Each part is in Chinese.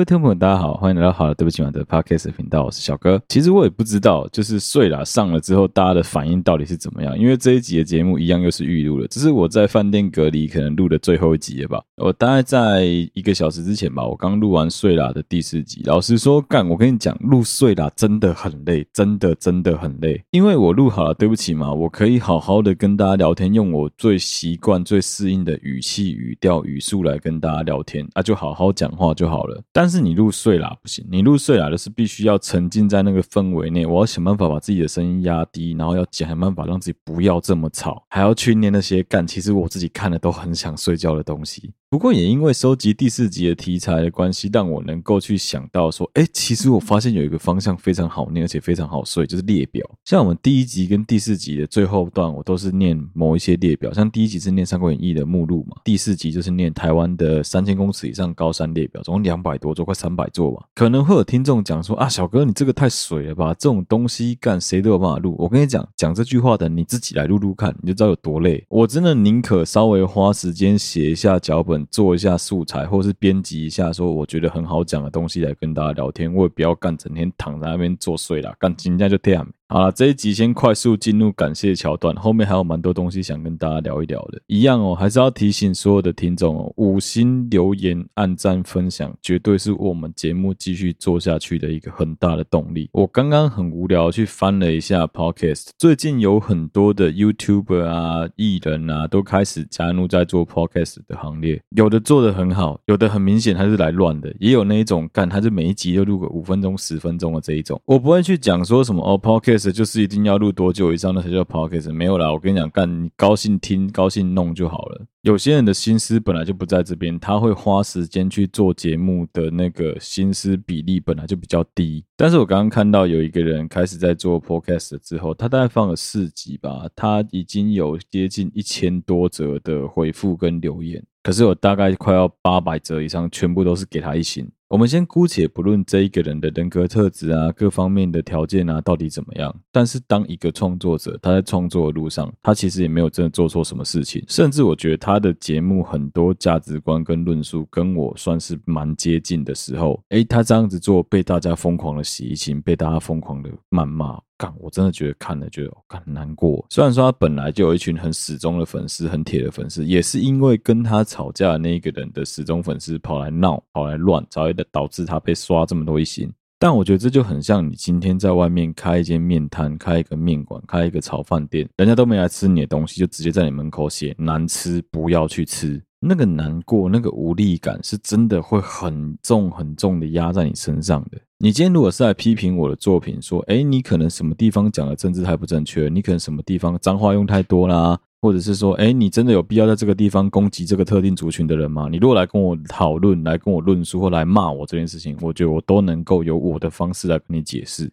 各位听众朋友，大家好，欢迎来到好了，对不起嘛的 Podcast 频道，我是小哥。其实我也不知道，就是睡啦上了之后，大家的反应到底是怎么样。因为这一集的节目一样又是预录了，这是我在饭店隔离可能录的最后一集了吧。我大概在一个小时之前吧，我刚录完睡啦的第四集。老实说，干，我跟你讲，录睡啦真的很累，真的真的很累。因为我录好了，对不起嘛，我可以好好的跟大家聊天，用我最习惯、最适应的语气、语调、语速来跟大家聊天，啊，就好好讲话就好了。但是你入睡啦不行，你入睡啦就是必须要沉浸在那个氛围内。我要想办法把自己的声音压低，然后要想办法让自己不要这么吵，还要去念那些干，其实我自己看了都很想睡觉的东西。不过也因为收集第四集的题材的关系，让我能够去想到说，哎，其实我发现有一个方向非常好念，而且非常好睡，就是列表。像我们第一集跟第四集的最后段，我都是念某一些列表。像第一集是念《三国演义》的目录嘛，第四集就是念台湾的三千公尺以上高山列表，总共两百多座，快三百座吧。可能会有听众讲说啊，小哥你这个太水了吧，这种东西干谁都有办法录。我跟你讲，讲这句话的你自己来录录看，你就知道有多累。我真的宁可稍微花时间写一下脚本。做一下素材，或是编辑一下，说我觉得很好讲的东西来跟大家聊天，我也不要干整天躺在那边作祟啦，干今天就这样。好了，这一集先快速进入感谢桥段，后面还有蛮多东西想跟大家聊一聊的。一样哦，还是要提醒所有的听众哦，五星留言、按赞、分享，绝对是我们节目继续做下去的一个很大的动力。我刚刚很无聊去翻了一下 Podcast，最近有很多的 YouTuber 啊、艺人啊，都开始加入在做 Podcast 的行列。有的做得很好，有的很明显他是来乱的，也有那一种干，他是每一集都录个五分钟、十分钟的这一种。我不会去讲说什么哦，Podcast。就是一定要录多久以上那才叫 podcast，没有啦，我跟你讲，干你高兴听、高兴弄就好了。有些人的心思本来就不在这边，他会花时间去做节目的那个心思比例本来就比较低。但是我刚刚看到有一个人开始在做 podcast 之后，他大概放了四集吧，他已经有接近一千多则的回复跟留言，可是我大概快要八百则以上，全部都是给他一星。我们先姑且不论这一个人的人格特质啊，各方面的条件啊，到底怎么样。但是当一个创作者，他在创作的路上，他其实也没有真的做错什么事情。甚至我觉得他的节目很多价值观跟论述跟我算是蛮接近的时候，诶，他这样子做被大家疯狂的洗情，被大家疯狂的谩骂。我真的觉得看了觉得很难过。虽然说他本来就有一群很死忠的粉丝，很铁的粉丝，也是因为跟他吵架的那一个人的死忠粉丝跑来闹、跑来乱，才会导致他被刷这么多一星。但我觉得这就很像你今天在外面开一间面摊、开一个面馆、开一个炒饭店，人家都没来吃你的东西，就直接在你门口写难吃，不要去吃。那个难过、那个无力感，是真的会很重、很重的压在你身上的。你今天如果是来批评我的作品，说，诶，你可能什么地方讲的政治太不正确，你可能什么地方脏话用太多啦，或者是说，诶，你真的有必要在这个地方攻击这个特定族群的人吗？你如果来跟我讨论、来跟我论述或来骂我这件事情，我觉得我都能够有我的方式来跟你解释。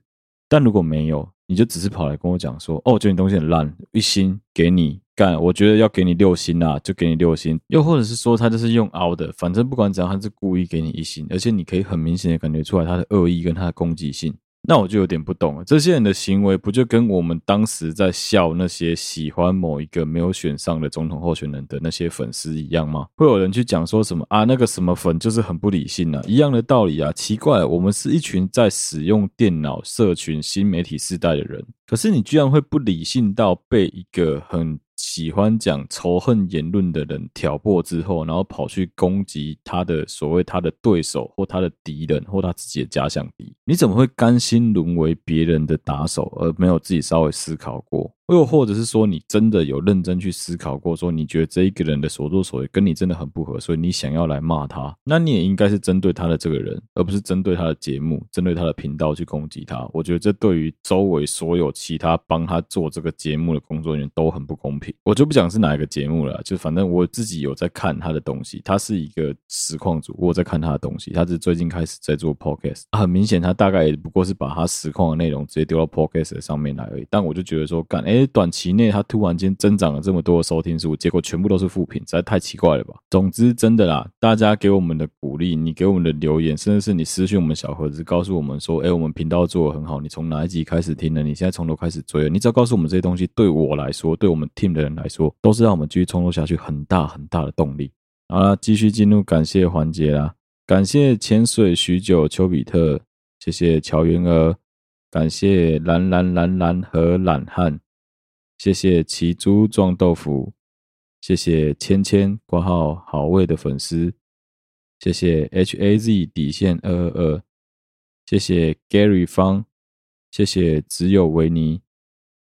但如果没有，你就只是跑来跟我讲说，哦，我觉得你东西很烂，一心给你。干，我觉得要给你六星啊，就给你六星。又或者是说，他就是用凹的，反正不管怎样，他是故意给你一星，而且你可以很明显的感觉出来他的恶意跟他的攻击性。那我就有点不懂了，这些人的行为不就跟我们当时在笑那些喜欢某一个没有选上的总统候选人的那些粉丝一样吗？会有人去讲说什么啊，那个什么粉就是很不理性啊，一样的道理啊。奇怪，我们是一群在使用电脑、社群、新媒体时代的人，可是你居然会不理性到被一个很喜欢讲仇恨言论的人挑拨之后，然后跑去攻击他的所谓他的对手或他的敌人或他自己的假想敌，你怎么会甘心沦为别人的打手，而没有自己稍微思考过？又或者是说，你真的有认真去思考过，说你觉得这一个人的所作所为跟你真的很不合，所以你想要来骂他，那你也应该是针对他的这个人，而不是针对他的节目、针对他的频道去攻击他。我觉得这对于周围所有其他帮他做这个节目的工作人员都很不公平。我就不讲是哪一个节目了，就反正我自己有在看他的东西，他是一个实况主，我在看他的东西，他是最近开始在做 podcast，很明显他大概也不过是把他实况的内容直接丢到 podcast 上面来而已。但我就觉得说，干，哎。短期内，它突然间增长了这么多的收听数，结果全部都是负评，实在太奇怪了吧？总之，真的啦，大家给我们的鼓励，你给我们的留言，甚至是你私讯我们小盒子，告诉我们说，哎，我们频道做得很好，你从哪一集开始听的？你现在从头开始追了，你只要告诉我们这些东西，对我来说，对我们 team 的人来说，都是让我们继续创作下去很大很大的动力。好了，继续进入感谢环节啦。感谢潜水许久丘比特，谢谢乔云儿，感谢蓝蓝蓝蓝和懒汉，谢谢奇猪撞豆腐，谢谢芊芊挂号好味的粉丝，谢谢 H A Z 底线二二二，谢谢 Gary 方，谢谢只有维尼，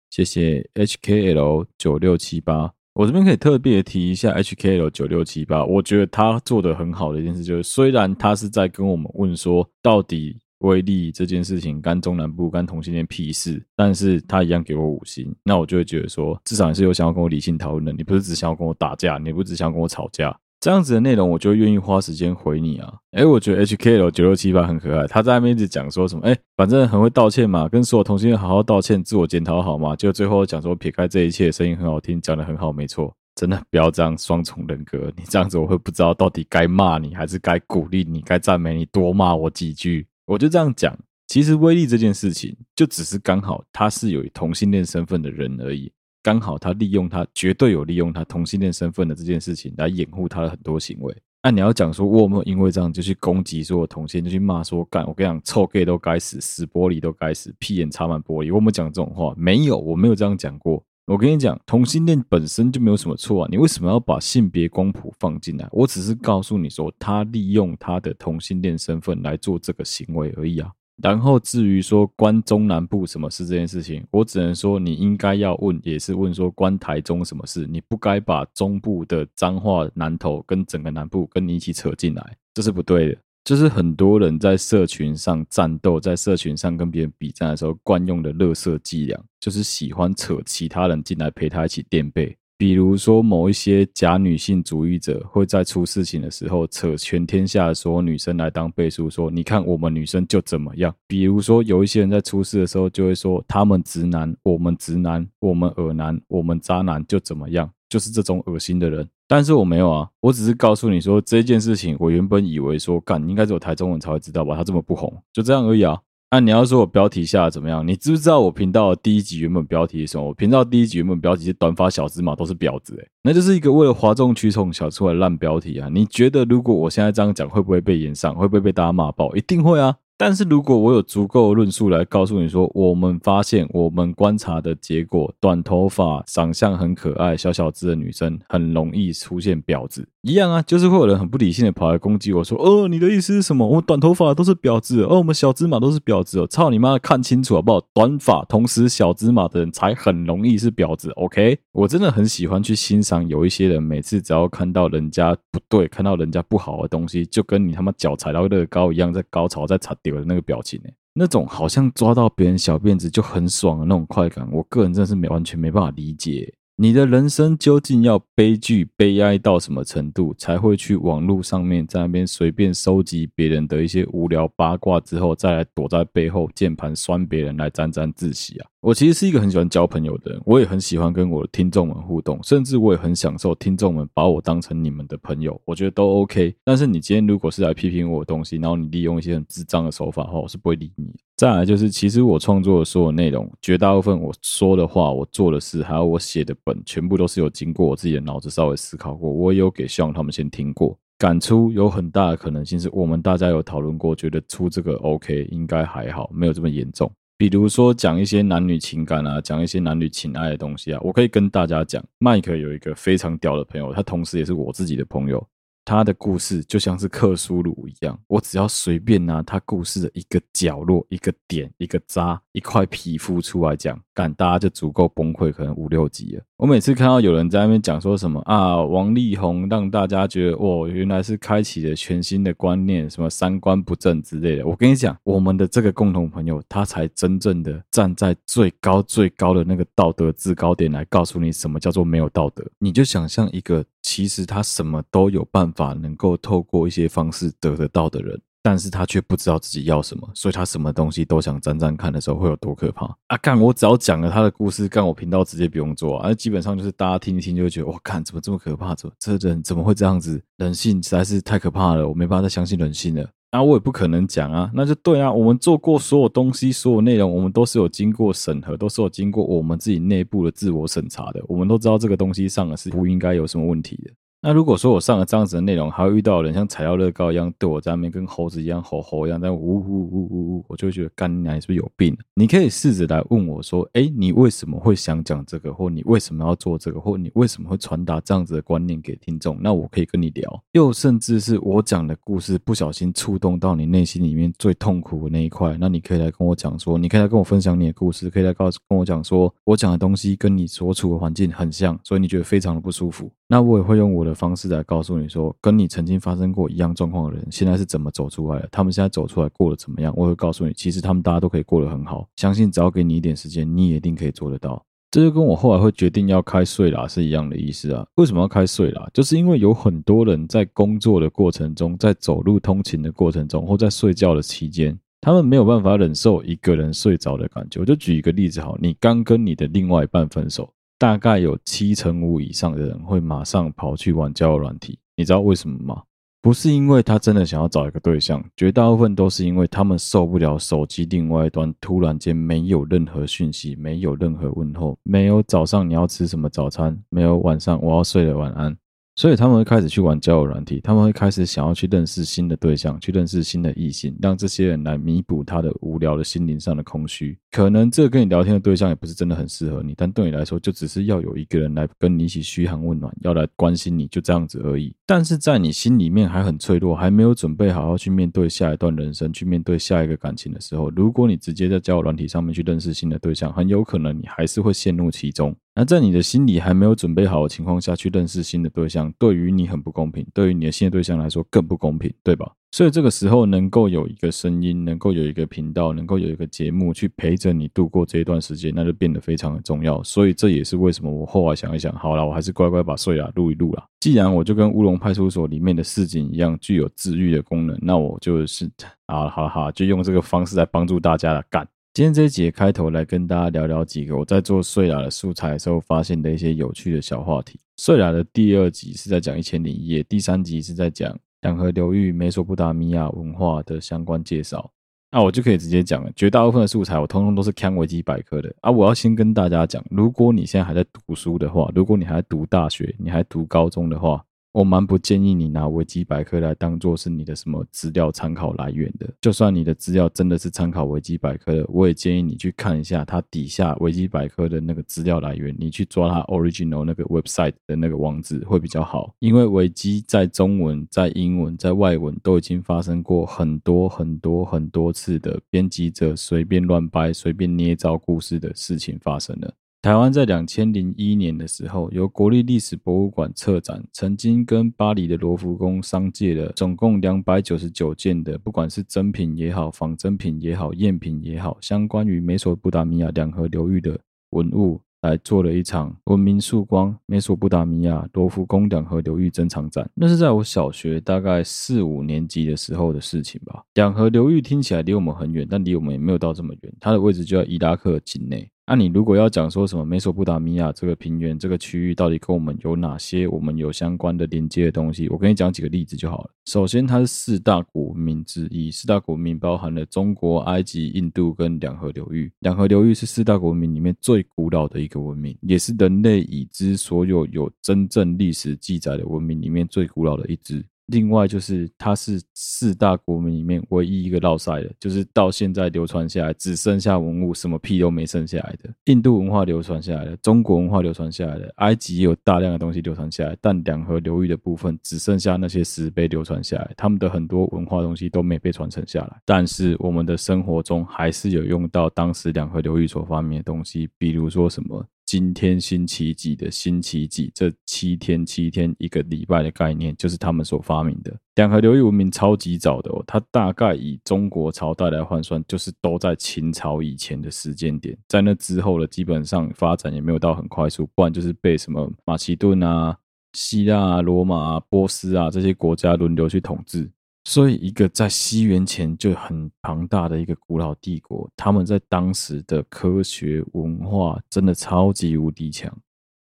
谢谢 H K L 九六七八。我这边可以特别提一下 HKL 九六七八，我觉得他做的很好的一件事就是，虽然他是在跟我们问说到底威力这件事情干中南部干同性恋屁事，但是他一样给我五星，那我就会觉得说，至少你是有想要跟我理性讨论的，你不是只想要跟我打架，你不是只想要跟我吵架，这样子的内容我就愿意花时间回你啊。诶，我觉得 HKL 九六七八很可爱，他在那边一直讲说什么，诶，反正很会道歉嘛，跟所有同性恋好好道歉，自我检讨好嘛，就最后讲说撇开这一切，声音很好听，讲得很好，没错。真的不要这样双重人格，你这样子我会不知道到底该骂你还是该鼓励你，该赞美你，多骂我几句。我就这样讲，其实威力这件事情就只是刚好他是有同性恋身份的人而已，刚好他利用他绝对有利用他同性恋身份的这件事情来掩护他的很多行为。那你要讲说我有没有因为这样就去攻击说我同性，就去骂说干，我跟你讲臭 gay 都该死，死玻璃都该死，屁眼插满玻璃，我有没有讲这种话？没有，我没有这样讲过。我跟你讲，同性恋本身就没有什么错啊，你为什么要把性别光谱放进来？我只是告诉你说，他利用他的同性恋身份来做这个行为而已啊。然后至于说关中南部什么事这件事情，我只能说你应该要问，也是问说关台中什么事，你不该把中部的脏话南投跟整个南部跟你一起扯进来，这是不对的。就是很多人在社群上战斗，在社群上跟别人比战的时候，惯用的乐色伎俩，就是喜欢扯其他人进来陪他一起垫背。比如说，某一些假女性主义者会在出事情的时候扯全天下的所有女生来当背书，说：“你看我们女生就怎么样。”比如说，有一些人在出事的时候就会说：“他们直男，我们直男，我们耳男，我们渣男就怎么样。”就是这种恶心的人。但是我没有啊，我只是告诉你说这件事情，我原本以为说干应该只有台中人才会知道吧，他这么不红，就这样而已啊。那、你要说我标题下怎么样？你知不知道我频道第一集原本标题是什么？我频道第一集原本标题是短发小芝麻都是婊子，诶，那就是一个为了哗众取宠想出来烂标题啊！你觉得如果我现在这样讲，会不会被炎上？会不会被大家骂爆？一定会啊！但是如果我有足够的论述来告诉你说，我们发现我们观察的结果，短头发、长相很可爱、小小只的女生很容易出现婊子，一样啊，就是会有人很不理性的跑来攻击我说，哦，你的意思是什么？我们短头发都是婊子，哦，我们小芝麻都是婊子哦，操你妈，看清楚好不好？短发同时小芝麻的人才很容易是婊子，OK？我真的很喜欢去欣赏有一些人，每次只要看到人家不对，看到人家不好的东西，就跟你他妈脚踩到乐高一样，在高潮在踩。丢的那个表情呢，那种好像抓到别人小辫子就很爽的那种快感，我个人真的是没完全没办法理解。你的人生究竟要悲剧悲哀到什么程度，才会去网络上面在那边随便收集别人的一些无聊八卦之后，再来躲在背后键盘酸别人来沾沾自喜啊？我其实是一个很喜欢交朋友的人，我也很喜欢跟我的听众们互动，甚至我也很享受听众们把我当成你们的朋友，我觉得都 OK。但是你今天如果是来批评我的东西，然后你利用一些很智障的手法的话，我是不会理你。再来就是，其实我创作的所有内容，绝大部分我说的话、我做的事，还有我写的本，全部都是有经过我自己的脑子稍微思考过。我也有给希望他们先听过，感触有很大的可能性是我们大家有讨论过，觉得出这个 OK 应该还好，没有这么严重。比如说讲一些男女情感啊，讲一些男女情爱的东西啊，我可以跟大家讲，麦克有一个非常屌的朋友，他同时也是我自己的朋友，他的故事就像是克苏鲁一样，我只要随便拿他故事的一个角落、一个点、一个渣、一块皮肤出来讲。干，大家就足够崩溃，可能五六集了。我每次看到有人在那边讲说什么啊，王力宏让大家觉得哦，原来是开启了全新的观念，什么三观不正之类的。我跟你讲，我们的这个共同朋友，他才真正的站在最高最高的那个道德制高点来告诉你什么叫做没有道德。你就想象一个，其实他什么都有办法，能够透过一些方式得得到的人。但是他却不知道自己要什么，所以他什么东西都想沾沾看的时候会有多可怕啊！干，我只要讲了他的故事，干我频道直接不用做啊！基本上就是大家听一听就会觉得，哇，看怎么这么可怕？怎么这人怎么会这样子？人性实在是太可怕了，我没办法再相信人性了。啊，我也不可能讲啊，那就对啊，我们做过所有东西，所有内容，我们都是有经过审核，都是有经过我们自己内部的自我审查的，我们都知道这个东西上的是不应该有什么问题的。那如果说我上了这样子的内容，还会遇到人像踩到乐高一样对我在那边跟猴子一样吼吼一样在呜呜呜呜呜，我就会觉得干你娘，是不是有病？你可以试着来问我说，哎，你为什么会想讲这个，或你为什么要做这个，或你为什么会传达这样子的观念给听众？那我可以跟你聊。又甚至是我讲的故事不小心触动到你内心里面最痛苦的那一块，那你可以来跟我讲说，你可以来跟我分享你的故事，可以来告诉跟我讲说，我讲的东西跟你所处的环境很像，所以你觉得非常的不舒服。那我也会用我的方式来告诉你说，跟你曾经发生过一样状况的人，现在是怎么走出来的？他们现在走出来过得怎么样？我会告诉你，其实他们大家都可以过得很好。相信只要给你一点时间，你也一定可以做得到。这就跟我后来会决定要开睡啦是一样的意思啊。为什么要开睡啦？就是因为有很多人在工作的过程中，在走路通勤的过程中，或在睡觉的期间，他们没有办法忍受一个人睡着的感觉。我就举一个例子好，你刚跟你的另外一半分手。大概有七成五以上的人会马上跑去玩交友软体，你知道为什么吗？不是因为他真的想要找一个对象，绝大部分都是因为他们受不了手机另外一端突然间没有任何讯息，没有任何问候，没有早上你要吃什么早餐，没有晚上我要睡了晚安。所以他们会开始去玩交友软体，他们会开始想要去认识新的对象，去认识新的异性，让这些人来弥补他的无聊的心灵上的空虚。可能这跟你聊天的对象也不是真的很适合你，但对你来说，就只是要有一个人来跟你一起嘘寒问暖，要来关心你，就这样子而已。但是在你心里面还很脆弱，还没有准备好好去面对下一段人生，去面对下一个感情的时候，如果你直接在交友软体上面去认识新的对象，很有可能你还是会陷入其中。那在你的心里还没有准备好的情况下去认识新的对象，对于你很不公平，对于你的新的对象来说更不公平，对吧？所以这个时候能够有一个声音，能够有一个频道，能够有一个节目去陪着你度过这一段时间，那就变得非常的重要。所以这也是为什么我后来想一想，好了，我还是乖乖把睡啦录一录啦。既然我就跟乌龙派出所里面的市警一样具有治愈的功能，那我就是啊，好了好了，就用这个方式来帮助大家来干。今天这一集开头来跟大家聊聊几个我在做睡啦的素材的时候发现的一些有趣的小话题。睡啦的第二集是在讲一千零一夜，第三集是在讲两河流域美索不达米亚文化的相关介绍。那我就可以直接讲了，绝大部分的素材我通通都是看维基百科的啊。我要先跟大家讲，如果你现在还在读书的话，如果你还在读大学，你还读高中的话。我蛮不建议你拿维基百科来当做是你的什么资料参考来源的。就算你的资料真的是参考维基百科的，我也建议你去看一下它底下维基百科的那个资料来源，你去抓它 original 那个 website 的那个网址会比较好。因为维基在中文、在英文、在外文都已经发生过很多很多很多次的编辑者随便乱掰、随便捏造故事的事情发生了。台湾在两千零一年的时候，由国立历史博物馆策展，曾经跟巴黎的罗浮宫商借了总共两百九十九件的，不管是真品也好、仿真品也好、赝品也好，相关于美索不达米亚两河流域的文物，来做了一场文明曙光美索不达米亚罗浮宫两河流域珍藏展。那是在我小学大概四五年级的时候的事情吧。两河流域听起来离我们很远，但离我们也没有到这么远，它的位置就在伊拉克境内。那、你如果要讲说什么美索不达米亚这个平原这个区域到底跟我们有哪些我们有相关的连接的东西，我跟你讲几个例子就好了。首先，它是四大古文明之一，四大古文明包含了中国、埃及、印度跟两河流域。两河流域是四大古文明里面最古老的一个文明，也是人类已知所有有真正历史记载的文明里面最古老的一支。另外就是，它是四大国民里面唯一一个落赛的，就是到现在流传下来只剩下文物，什么屁都没剩下来的。印度文化流传下来的，中国文化流传下来的，埃及也有大量的东西流传下来，但两河流域的部分只剩下那些石碑流传下来，他们的很多文化东西都没被传承下来。但是我们的生活中还是有用到当时两河流域所发明的东西，比如说什么。今天星期几的星期几，这七天七天一个礼拜的概念，就是他们所发明的。两河流域文明超级早的哦，它大概以中国朝代来换算，就是都在秦朝以前的时间点。在那之后的基本上发展也没有到很快速，不然就是被什么马其顿啊、希腊啊、罗马啊、波斯啊这些国家轮流去统治。所以，一个在西元前就很庞大的一个古老帝国，他们在当时的科学文化真的超级无敌强。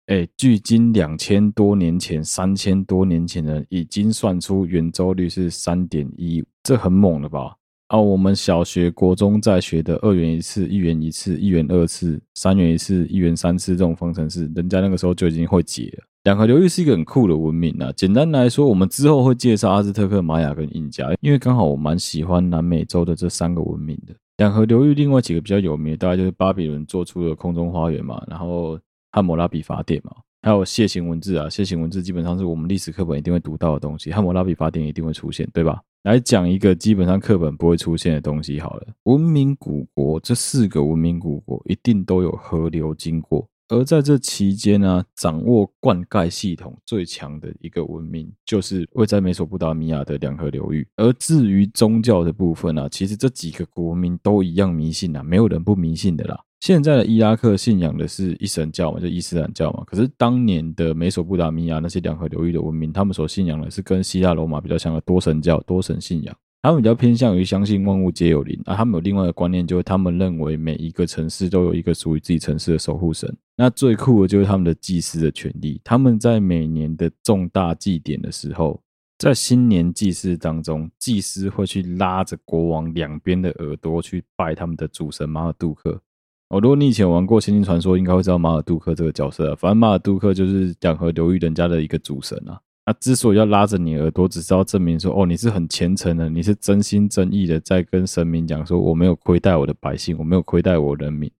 哎，距今两千多年前、三千多年前的已经算出圆周率是三点一，这很猛了吧？啊，我们小学、国中在学的二元一次、一元一次、一元二次、三元一次、一元三次这种方程式，人家那个时候就已经会解了。两河流域是一个很酷的文明啊。简单来说，我们之后会介绍阿兹特克、玛雅跟印加，因为刚好我蛮喜欢南美洲的这三个文明的。两河流域另外几个比较有名，大概就是巴比伦做出的空中花园嘛，然后汉谟拉比法典嘛，还有楔形文字啊。楔形文字基本上是我们历史课本一定会读到的东西，汉谟拉比法典一定会出现，对吧？来讲一个基本上课本不会出现的东西好了，文明古国这四个文明古国一定都有河流经过。而在这期间呢、掌握灌溉系统最强的一个文明，就是位在美索不达米亚的两河流域。而至于宗教的部分呢、其实这几个古文明都一样迷信啊，没有人不迷信的啦。现在的伊拉克信仰的是一神教嘛，就伊斯兰教嘛。可是当年的美索不达米亚那些两河流域的文明，他们所信仰的是跟希腊罗马比较像的多神教、多神信仰。他们比较偏向于相信万物皆有灵啊，他们有另外的观念，就是他们认为每一个城市都有一个属于自己城市的守护神。那最酷的就是他们的祭司的权利，他们在每年的重大祭典的时候，在新年祭祀当中，祭司会去拉着国王两边的耳朵去拜他们的主神马尔杜克。哦，如果你以前玩过《仙境传说》，应该会知道马尔杜克这个角色啊。反正马尔杜克就是两河流域人家的一个主神啊。那之所以要拉着你耳朵，只是要证明说，哦，你是很虔诚的，你是真心真意的，在跟神明讲说，我没有亏待我的百姓，我没有亏待我人民。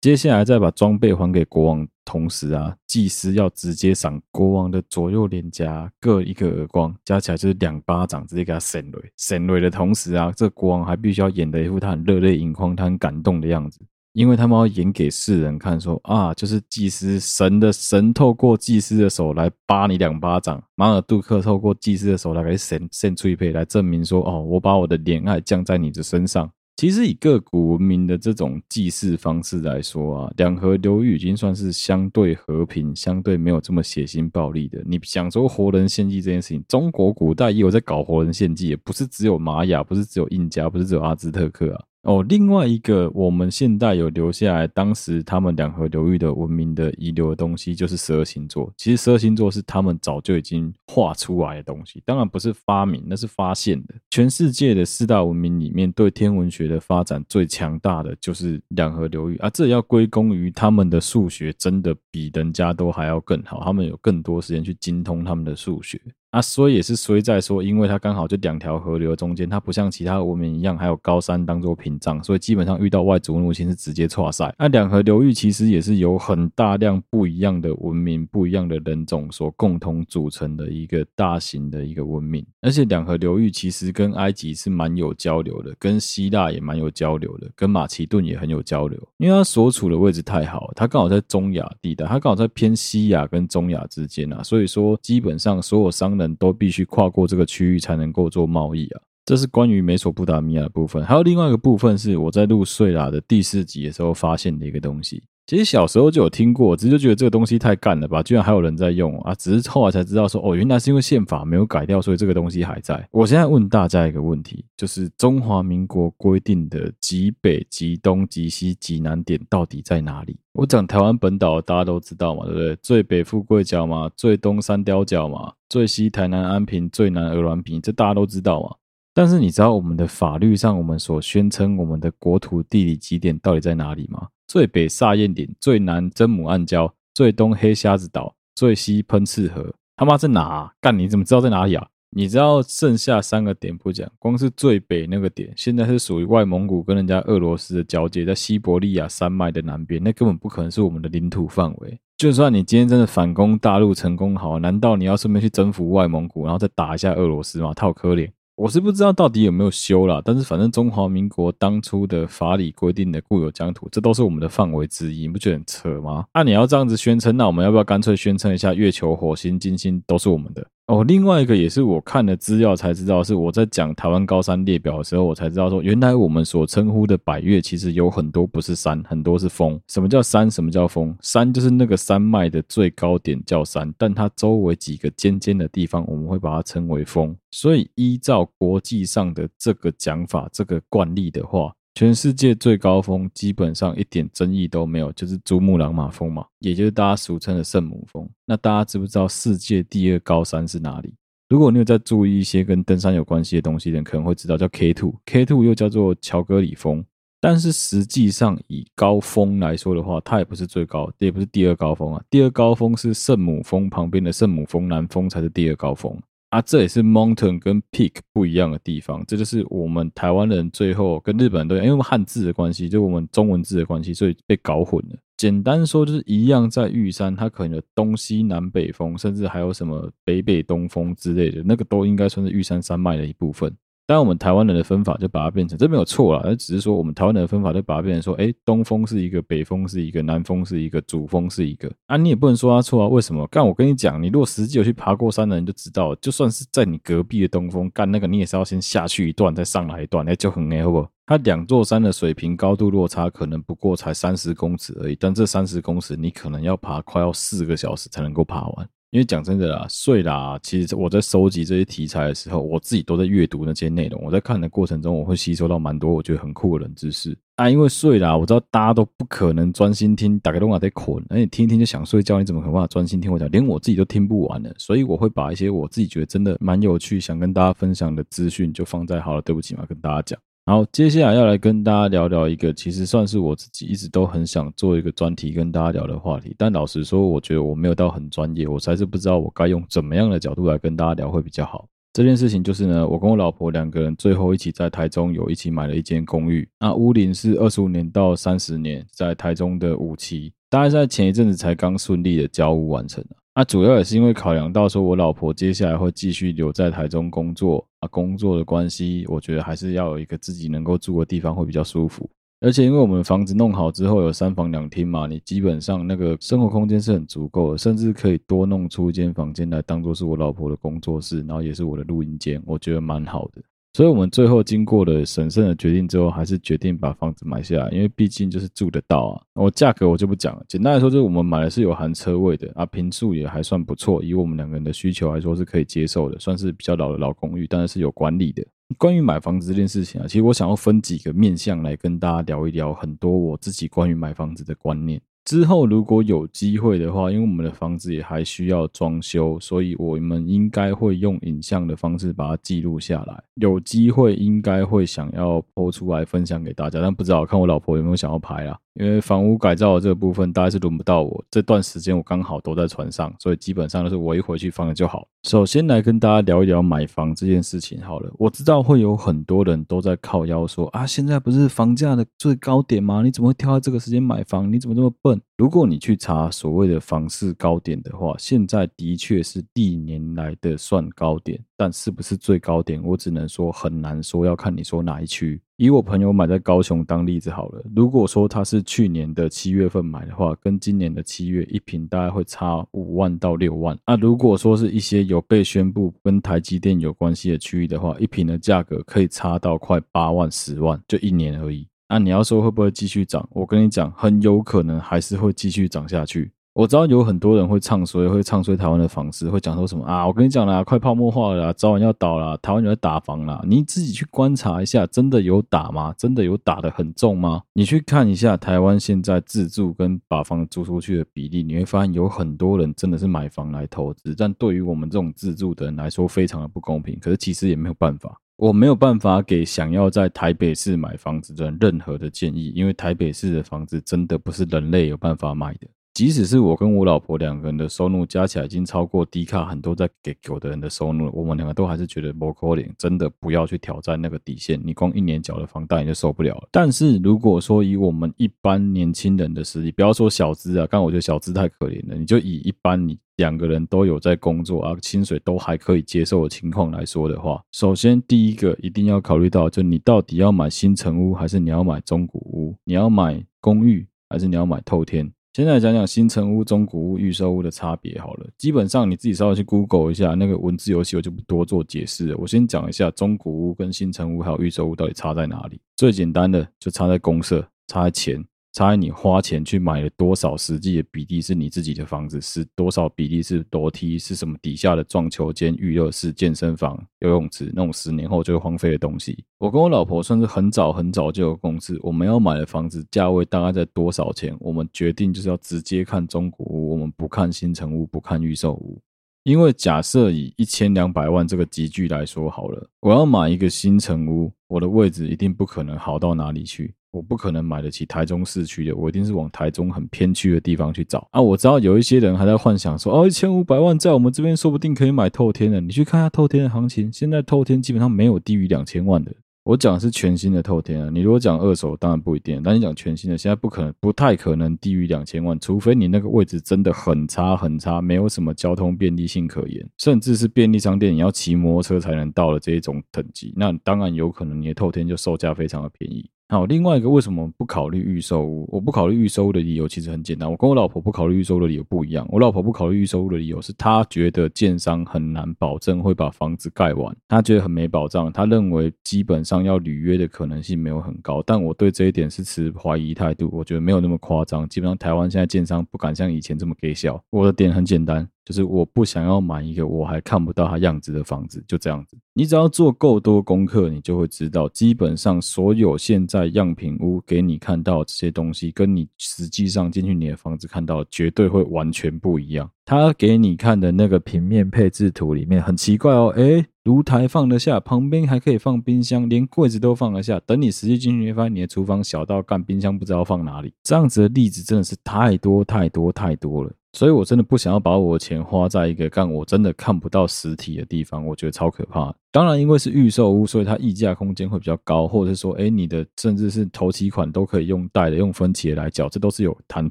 接下来再把装备还给国王，同时啊，祭司要直接赏国王的左右脸颊各一个耳光，加起来就是两巴掌，直接给他扇雷。扇雷的同时啊，这国王还必须要演得一副他很热泪盈眶，他很感动的样子。因为他们要演给世人看，说啊，就是祭司神的神透过祭司的手来扒你两巴掌，马尔杜克透过祭司的手来给神献翠佩，来证明说，哦，我把我的怜爱降在你的身上。其实以各古文明的这种祭祀方式来说啊，两河流域已经算是相对和平、相对没有这么血腥暴力的。你想说活人献祭这件事情，中国古代也有在搞活人献祭，也不是只有玛雅，不是只有印加，不是只有阿兹特克啊。哦，另外一个我们现代有留下来，当时他们两河流域的文明的遗留的东西，就是十二星座。其实十二星座是他们早就已经画出来的东西，当然不是发明，那是发现的。全世界的四大文明里面，对天文学的发展最强大的就是两河流域啊，这要归功于他们的数学真的比人家都还要更好，他们有更多时间去精通他们的数学。啊，所以也是衰在说，因为它刚好就两条河流中间，它不像其他文明一样还有高山当做屏障，所以基本上遇到外族入侵是直接挫赛。那两河流域其实也是有很大量不一样的文明、不一样的人种所共同组成的一个大型的一个文明。而且两河流域其实跟埃及是蛮有交流的，跟希腊也蛮有交流的，跟马其顿也很有交流，因为它所处的位置太好，它刚好在中亚地带，它刚好在偏西亚跟中亚之间啊，所以说基本上所有商人。都必须跨过这个区域才能够做贸易啊，这是关于美索不达米亚的部分。还有另外一个部分是我在录睡啦的第四集的时候发现的一个东西。其实小时候就有听过，只是就觉得这个东西太干了吧，居然还有人在用啊！只是后来才知道说，哦，原来是因为宪法没有改掉，所以这个东西还在。我现在问大家一个问题，就是中华民国规定的极北、极东、极西、极南点到底在哪里？我讲台湾本岛，大家都知道嘛，对不对？最北富贵角嘛，最东三貂角嘛，最西台南安平，最南鹅銮鼻，这大家都知道嘛。但是你知道我们的法律上，我们所宣称我们的国土地理极点到底在哪里吗？最北煞焰点，最南真母暗礁，最东黑瞎子岛，最西喷赤河，他妈在哪啊？干，你怎么知道在哪里啊？你知道剩下三个点不讲，光是最北那个点，现在是属于外蒙古跟人家俄罗斯的交界，在西伯利亚山脉的南边，那根本不可能是我们的领土范围。就算你今天真的反攻大陆成功好，难道你要顺便去征服外蒙古，然后再打一下俄罗斯吗？太可怜。我是不知道到底有没有修啦，但是反正中华民国当初的法理规定的固有疆土，这都是我们的范围之一，你不觉得很扯吗？那、你要这样子宣称，那我们要不要干脆宣称一下，月球、火星、金星都是我们的？哦，另外一个也是我看了资料才知道，是我在讲台湾高山列表的时候，我才知道说，原来我们所称呼的百岳，其实有很多不是山，很多是峰。什么叫山？什么叫峰？山就是那个山脉的最高点叫山，但它周围几个尖尖的地方，我们会把它称为峰。所以依照国际上的这个讲法，这个惯例的话。全世界最高峰基本上一点争议都没有，就是珠穆朗玛峰嘛，也就是大家俗称的圣母峰。那大家知不知道世界第二高山是哪里？如果你有在注意一些跟登山有关系的东西的人，可能会知道叫 K2，K2 又叫做乔戈里峰。但是实际上以高峰来说的话，它也不是最高，也不是第二高峰啊。第二高峰是圣母峰旁边的圣母峰南峰才是第二高峰啊。这也是 mountain 跟 peak 不一样的地方。这就是我们台湾人最后跟日本人都，因为汉字的关系，就我们中文字的关系，所以被搞混了。简单说就是一样，在玉山，它可能有东西南北风，甚至还有什么北北东风之类的，那个都应该算是玉山山脉的一部分。但我们台湾人的分法就把它变成，这没有错啦，而只是说我们台湾人的分法就把它变成说，哎，东风是一个，北风是一个，南风是一个，主风是一个。啊，你也不能说它错啊，为什么？干，我跟你讲，你如果实际有去爬过山的人就知道，就算是在你隔壁的东风干那个，你也是要先下去一段，再上来一段，哎，就很哎，好不？它两座山的水平高度落差可能不过才三十公尺而已，但这三十公尺你可能要爬快要四个小时才能够爬完。因为讲真的啦，睡啦，其实我在收集这些题材的时候，我自己都在阅读那些内容。我在看的过程中，我会吸收到蛮多我觉得很酷的冷知识啊。因为睡啦，我知道大家都不可能专心听，打开动画在困，而且听一听就想睡觉，你怎么可能办法专心听我讲？连我自己都听不完了，所以我会把一些我自己觉得真的蛮有趣，想跟大家分享的资讯，就放在好了，对不起嘛，跟大家讲。好，接下来要来跟大家聊聊一个，其实算是我自己一直都很想做一个专题跟大家聊的话题。但老实说，我觉得我没有到很专业，我才是不知道我该用怎么样的角度来跟大家聊会比较好。这件事情就是呢，我跟我老婆两个人最后一起在台中有一起买了一间公寓，那屋龄是二十五年到三十年，在台中的五期，大概在前一阵子才刚顺利的交屋完成。那主要也是因为考量到说，我老婆接下来会继续留在台中工作啊，工作的关系，我觉得还是要有一个自己能够住的地方会比较舒服。而且因为我们房子弄好之后有三房两厅嘛，你基本上那个生活空间是很足够的，甚至可以多弄出一间房间来当做是我老婆的工作室，然后也是我的录音间，我觉得蛮好的。所以，我们最后经过了审慎的决定之后，还是决定把房子买下来，因为毕竟就是住得到啊。我价格我就不讲了，简单来说，就是我们买的是有含车位的啊，平数也还算不错，以我们两个人的需求来说是可以接受的，算是比较老的老公寓，但是是有管理的。关于买房子这件事情啊，其实我想要分几个面向来跟大家聊一聊很多我自己关于买房子的观念。之后如果有机会的话，因为我们的房子也还需要装修，所以我们应该会用影像的方式把它记录下来。有机会应该会想要 po 出来分享给大家，但不知道看我老婆有没有想要拍啊。因为房屋改造的这个部分，大概是轮不到我。这段时间我刚好都在船上，所以基本上都是我一回去放了就好。首先来跟大家聊一聊买房这件事情好了。我知道会有很多人都在靠腰说啊，现在不是房价的最高点吗？你怎么会挑在这个时间买房？你怎么这么笨？如果你去查所谓的房市高点的话，现在的确是历年来的算高点，但是不是最高点，我只能说很难说，要看你说哪一区。以我朋友买在高雄当例子好了，如果说他是去年的七月份买的话，跟今年的七月一平大概会差五万到六万。那如果说是一些有被宣布跟台积电有关系的区域的话，一平的价格可以差到快八万、十万，就一年而已。那你要说会不会继续涨？我跟你讲，很有可能还是会继续涨下去。我知道有很多人会唱衰，会唱衰台湾的房市，会讲说什么啊？我跟你讲啦，快泡沫化了啦，早晚要倒了，台湾有在打房啦。你自己去观察一下，真的有打吗？真的有打得很重吗？你去看一下台湾现在自住跟把房租出去的比例，你会发现有很多人真的是买房来投资，但对于我们这种自住的人来说，非常的不公平。可是其实也没有办法，我没有办法给想要在台北市买房子的人任何的建议，因为台北市的房子真的不是人类有办法买的。即使是我跟我老婆两个人的收入加起来已经超过迪卡很多在给狗的人的收入，我们两个都还是觉得不可能，真的不要去挑战那个底线。你光一年缴的房贷你就受不了了。但是如果说以我们一般年轻人的实力，不要说小资啊，刚我觉得小资太可怜了。你就以一般你两个人都有在工作啊，薪水都还可以接受的情况来说的话，首先第一个一定要考虑到，就你到底要买新城屋还是你要买中古屋？你要买公寓还是你要买透天？现在讲讲新城屋、中古屋、预售屋的差别好了。基本上你自己稍微去 Google 一下那个文字游戏，我就不多做解释了。我先讲一下中古屋跟新城屋还有预售屋到底差在哪里。最简单的就差在公社，差在钱。差你花钱去买了多少，实际的比例是你自己的房子，是多少比例是楼梯，是什么底下的撞球间、娱乐室、健身房、游泳池那种十年后就会荒废的东西。我跟我老婆算是很早很早就有共识，我们要买的房子价位大概在多少钱，我们决定就是要直接看中古屋，我们不看新城屋，不看预售屋。因为假设以一千两百万这个级距来说好了，我要买一个新城屋，我的位置一定不可能好到哪里去。我不可能买得起台中市区的，我一定是往台中很偏区的地方去找啊！我知道有一些人还在幻想说，哦，一千五百万在我们这边说不定可以买透天的。你去看一下透天的行情，现在透天基本上没有低于两千万的。我讲的是全新的透天啊，你如果讲二手，当然不一定。但你讲全新的，现在不可能，不太可能低于两千万，除非你那个位置真的很差很差，没有什么交通便利性可言，甚至是便利商店你要骑摩托车才能到的这一种等级，那当然有可能你的透天就售价非常的便宜。好，另外一个为什么不考虑预售屋？我不考虑预售屋的理由其实很简单，我跟我老婆不考虑预售屋的理由不一样。我老婆不考虑预售屋的理由是她觉得建商很难保证会把房子盖完，她觉得很没保障，她认为基本上要履约的可能性没有很高。但我对这一点是持怀疑态度，我觉得没有那么夸张。基本上台湾现在建商不敢像以前这么给小。我的点很简单。就是我不想要买一个我还看不到它样子的房子，就这样子。你只要做够多功课，你就会知道，基本上所有现在样品屋给你看到这些东西，跟你实际上进去你的房子看到，绝对会完全不一样。他给你看的那个平面配置图里面很奇怪哦，诶，炉台放得下，旁边还可以放冰箱，连柜子都放得下。等你实际进去，发现你的厨房小到干冰箱不知道放哪里。这样子的例子真的是太多太多太多了。所以，我真的不想要把我的钱花在一个干我真的看不到实体的地方，我觉得超可怕。当然，因为是预售屋，所以它溢价空间会比较高，或者是说，哎，你的甚至是头期款都可以用贷的，用分期来缴，这都是有谈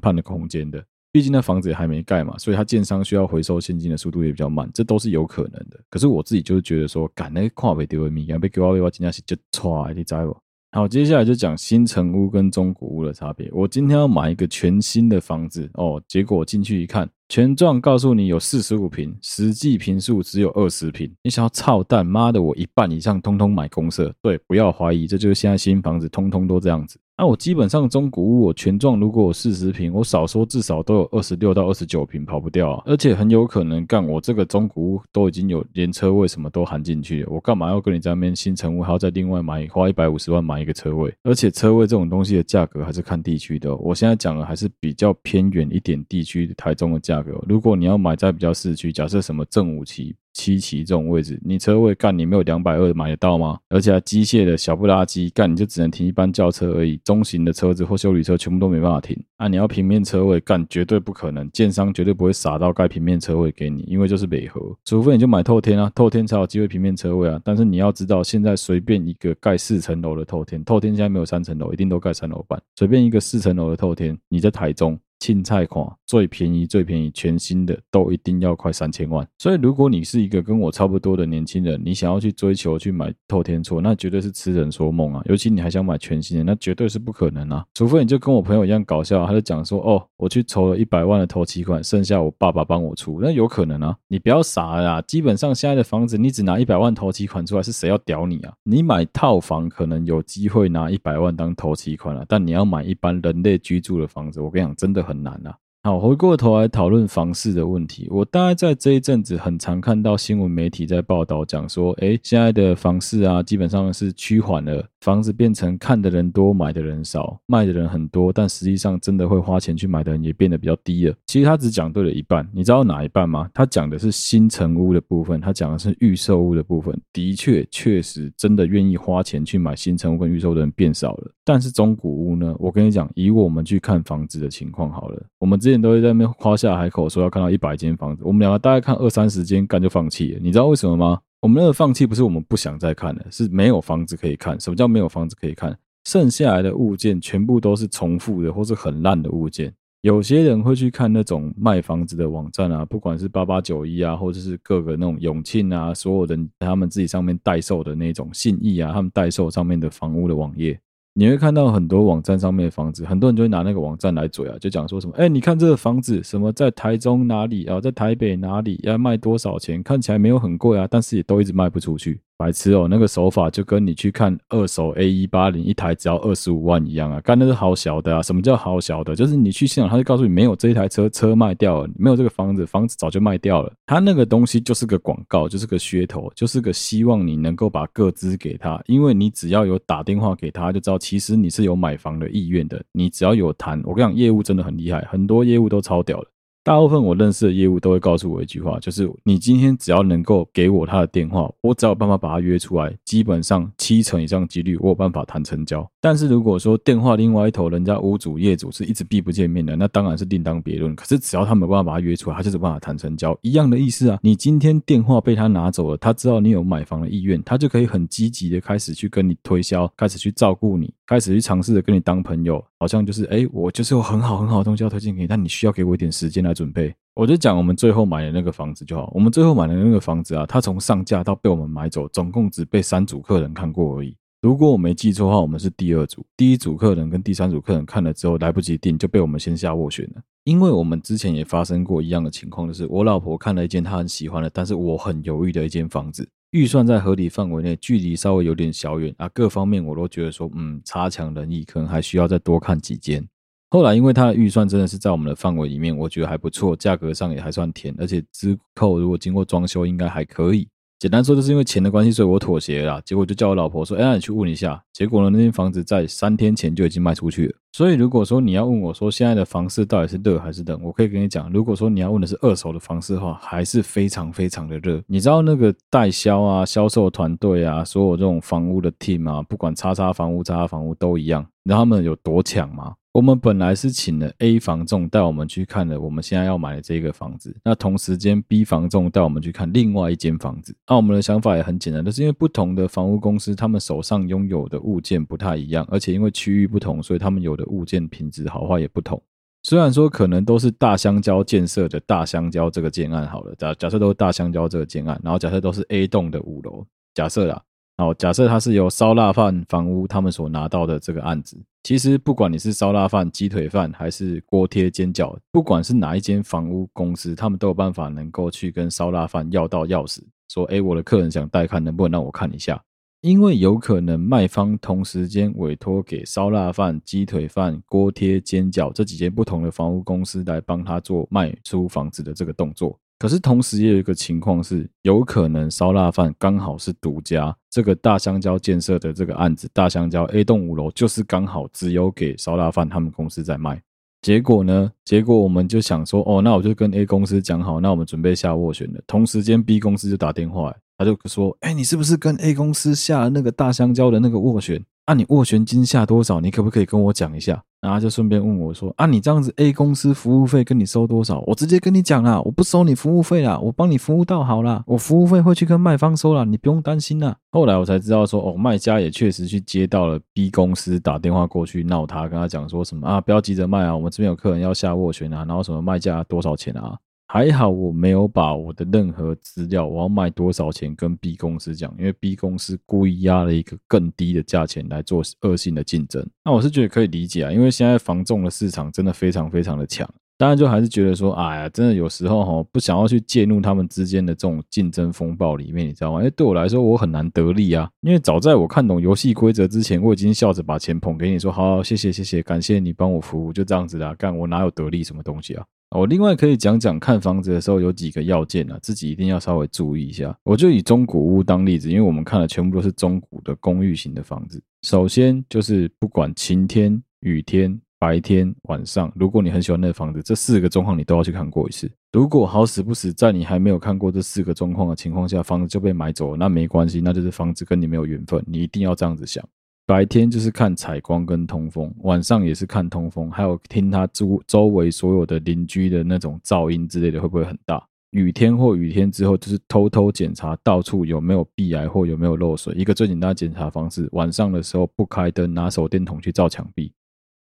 判的空间的。毕竟那房子也还没盖嘛，所以它建商需要回收现金的速度也比较慢，这都是有可能的。可是我自己就是觉得说，赶那个跨北丢的米，被给我，我今天是就错，你知不？好，接下来就讲新城屋跟中古屋的差别。我今天要买一个全新的房子哦，结果进去一看，全状告诉你有四十五平，实际平数只有二十平。你想要操蛋，妈的，我一半以上通通买公社。对，不要怀疑，这就是现在新房子通通都这样子。那、我基本上中古屋，我权状如果有四十平，我少说至少都有二十六到二十九平，跑不掉啊！而且很有可能干我这个中古屋都已经有连车位什么都含进去了，我干嘛要跟你在那边新成屋还要再另外买花一百五十万买一个车位？而且车位这种东西的价格还是看地区的、我现在讲的还是比较偏远一点地区台中的价格。如果你要买在比较市区，假设什么正五期。七期这种位置，你车位干你没有两百二买得到吗？而且机械的小不拉几干你就只能停一般轿车而已，中型的车子或修理车全部都没办法停。啊，你要平面车位干绝对不可能，建商绝对不会傻到盖平面车位给你，因为就是违和，除非你就买透天啊，透天才有机会平面车位啊。但是你要知道，现在随便一个盖四层楼的透天，透天现在没有三层楼，一定都盖三楼半，随便一个四层楼的透天，你在台中。青菜款最便宜最便宜全新的都一定要快三千万，所以如果你是一个跟我差不多的年轻人，你想要去追求去买透天厝，那绝对是痴人说梦啊！尤其你还想买全新的，那绝对是不可能啊！除非你就跟我朋友一样搞笑，他就讲说哦，我去筹了一百万的头期款，剩下我爸爸帮我出，那有可能啊！你不要傻了！基本上现在的房子，你只拿一百万头期款出来，是谁要屌你啊？你买套房可能有机会拿一百万当头期款了，但你要买一般人类居住的房子，我跟你讲，真的。很难啊。好，回过头来讨论房市的问题。我大概在这一阵子很常看到新闻媒体在报道，讲说，哎，现在的房市啊，基本上是趋缓了，房子变成看的人多，买的人少，卖的人很多，但实际上真的会花钱去买的人也变得比较低了。其实他只讲对了一半，你知道哪一半吗？他讲的是新成屋的部分，他讲的是预售屋的部分。的确，确实真的愿意花钱去买新成屋跟预售的人变少了。但是中古屋呢？我跟你讲，以我们去看房子的情况好了，我们之前。都会在那边夸下海口，说要看到一百间房子。我们两个大概看二三十间，干就放弃了。你知道为什么吗？我们那个放弃不是我们不想再看了，是没有房子可以看。什么叫没有房子可以看？剩下来的物件全部都是重复的，或是很烂的物件。有些人会去看那种卖房子的网站啊，不管是八八九一啊，或者是各个那种永庆啊，所有人他们自己上面代售的那种信义啊，他们代售上面的房屋的网页。你会看到很多网站上面的房子，很多人就会拿那个网站来嘴啊，就讲说什么，哎，你看这个房子，什么在台中哪里啊，在台北哪里要卖多少钱？看起来没有很贵啊，但是也都一直卖不出去。白痴哦，那个手法就跟你去看二手 A 一八零一台只要二十五万一样啊！干那是好小的啊！什么叫好小的？就是你去现场，他就告诉你没有这一台车，车卖掉了；没有这个房子，房子早就卖掉了。他那个东西就是个广告，就是个噱头，就是个希望你能够把个资给他，因为你只要有打电话给他，就知道其实你是有买房的意愿的。你只要有谈，我跟你讲，业务真的很厉害，很多业务都超屌的。大部分我认识的业务都会告诉我一句话，就是你今天只要能够给我他的电话，我只要有办法把他约出来，基本上七成以上几率我有办法谈成交。但是如果说电话另外一头人家屋主业主是一直避不见面的，那当然是另当别论。可是只要他没有办法把他约出来，他就是办法谈成交，一样的意思啊。你今天电话被他拿走了，他知道你有买房的意愿，他就可以很积极的开始去跟你推销，开始去照顾你，开始去尝试着跟你当朋友，好像就是哎，我就是有很好很好的东西要推荐给你，但你需要给我一点时间来准备。我就讲我们最后买的那个房子就好，我们最后买的那个房子啊，它从上架到被我们买走，总共只被三组客人看过而已。如果我没记错的话，我们是第二组，第一组客人跟第三组客人看了之后来不及订，就被我们先下斡旋了。因为我们之前也发生过一样的情况，就是我老婆看了一间她很喜欢的，但是我很犹豫的一间房子，预算在合理范围内，距离稍微有点小远啊，各方面我都觉得说，嗯，差强人意，可能还需要再多看几间。后来因为他的预算真的是在我们的范围里面，我觉得还不错，价格上也还算甜，而且之后如果经过装修，应该还可以。简单说，就是因为钱的关系，所以我妥协了。结果就叫我老婆说：“哎，那你去问一下。”结果呢，那间房子在三天前就已经卖出去了。所以如果说你要问我说现在的房市到底是热还是冷，我可以跟你讲，如果说你要问的是二手的房市的话，还是非常非常的热。你知道那个代销啊、销售团队啊、所有这种房屋的 team 啊，不管叉叉房屋、叉叉房屋都一样，你知道他们有多强吗？我们本来是请了 A 房仲带我们去看了我们现在要买的这个房子，那同时间 B 房仲带我们去看另外一间房子。那我们的想法也很简单，就是因为不同的房屋公司，他们手上拥有的物件不太一样，而且因为区域不同，所以他们有的物件品质好坏也不同。虽然说可能都是大香蕉建设的大香蕉这个建案好了，假假设都是大香蕉这个建案，然后假设都是 A 栋的五楼，假设啦。好，假设它是由烧腊饭房屋他们所拿到的这个案子，其实不管你是烧腊饭、鸡腿饭还是锅贴煎饺，不管是哪一间房屋公司，他们都有办法能够去跟烧腊饭要到钥匙，说：“哎，我的客人想带看，能不能让我看一下？”因为有可能卖方同时间委托给烧腊饭、鸡腿饭、锅贴煎饺这几间不同的房屋公司来帮他做卖出房子的这个动作。可是同时也有一个情况是，有可能烧腊饭刚好是独家，这个大香蕉建设的这个案子，大香蕉 A 栋五楼就是刚好只有给烧腊饭他们公司在卖。结果呢？结果我们就想说，哦，那我就跟 A 公司讲好，那我们准备下斡旋了。同时间 B 公司就打电话，他就说，哎，你是不是跟 A 公司下了那个大香蕉的那个斡旋？啊，你斡旋金下多少？你可不可以跟我讲一下？然后就顺便问我说：“啊，你这样子 A 公司服务费跟你收多少？我直接跟你讲啦，我不收你服务费啦，我帮你服务到好啦，我服务费会去跟卖方收啦，你不用担心啦。”后来我才知道说，哦，卖家也确实去接到了 B 公司打电话过去闹他，跟他讲说什么啊，不要急着卖啊，我们这边有客人要下斡旋啊，然后什么卖价多少钱啊？还好我没有把我的任何资料，我要卖多少钱跟 B 公司讲，因为 B 公司故意压了一个更低的价钱来做恶性的竞争。那我是觉得可以理解啊，因为现在房仲的市场真的非常非常的强。当然就还是觉得说，哎呀，真的有时候哈，不想要去介入他们之间的这种竞争风暴里面，你知道吗？因为对我来说，我很难得利啊。因为早在我看懂游戏规则之前，我已经笑着把钱捧给你说，好，好，谢谢谢谢，感谢你帮我服务，就这样子啦。干我哪有得利什么东西啊？我另外可以讲讲看房子的时候有几个要件啊，自己一定要稍微注意一下。我就以中古屋当例子，因为我们看的全部都是中古的公寓型的房子。首先就是不管晴天、雨天、白天、晚上，如果你很喜欢那房子，这四个状况你都要去看过一次。如果好死不死在你还没有看过这四个状况的情况下，房子就被买走了，那没关系，那就是房子跟你没有缘分。你一定要这样子想。白天就是看采光跟通风，晚上也是看通风，还有听它周周围所有的邻居的那种噪音之类的会不会很大。雨天或雨天之后，就是偷偷检查到处有没有壁癌或有没有漏水。一个最简单的检查方式，晚上的时候不开灯，拿手电筒去照墙壁，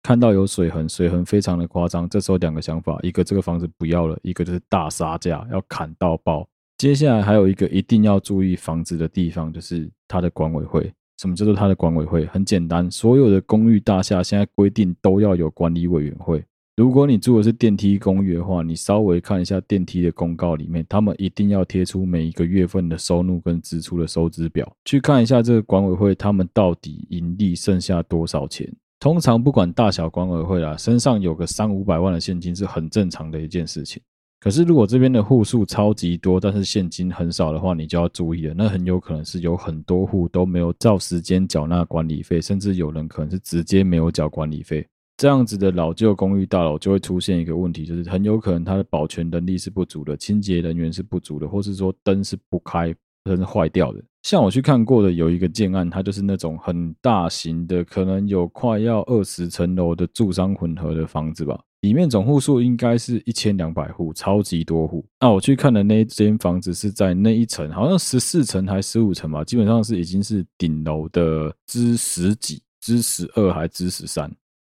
看到有水痕，水痕非常的夸张，这时候两个想法：一个这个房子不要了，一个就是大杀价要砍到爆。接下来还有一个一定要注意房子的地方，就是它的管委会。什么叫做它的管委会？很简单，所有的公寓大厦现在规定都要有管理委员会。如果你住的是电梯公寓的话，你稍微看一下电梯的公告里面，他们一定要贴出每一个月份的收入跟支出的收支表，去看一下这个管委会他们到底盈利剩下多少钱。通常不管大小管委会啦，身上有个三五百万的现金是很正常的一件事情。可是，如果这边的户数超级多，但是现金很少的话，你就要注意了。那很有可能是有很多户都没有照时间缴纳管理费，甚至有人可能是直接没有缴管理费。这样子的老旧公寓大楼就会出现一个问题，就是很有可能它的保全能力是不足的，清洁人员是不足的，或是说灯是不开，灯是坏掉的。像我去看过的有一个建案，它就是那种很大型的，可能有快要二十层楼的住商混合的房子吧。里面总户数应该是一千两百户，超级多户。那我去看的那间房子是在那一层，好像十四层还十五层吧，基本上是已经是顶楼的之十几、之十二还之十三。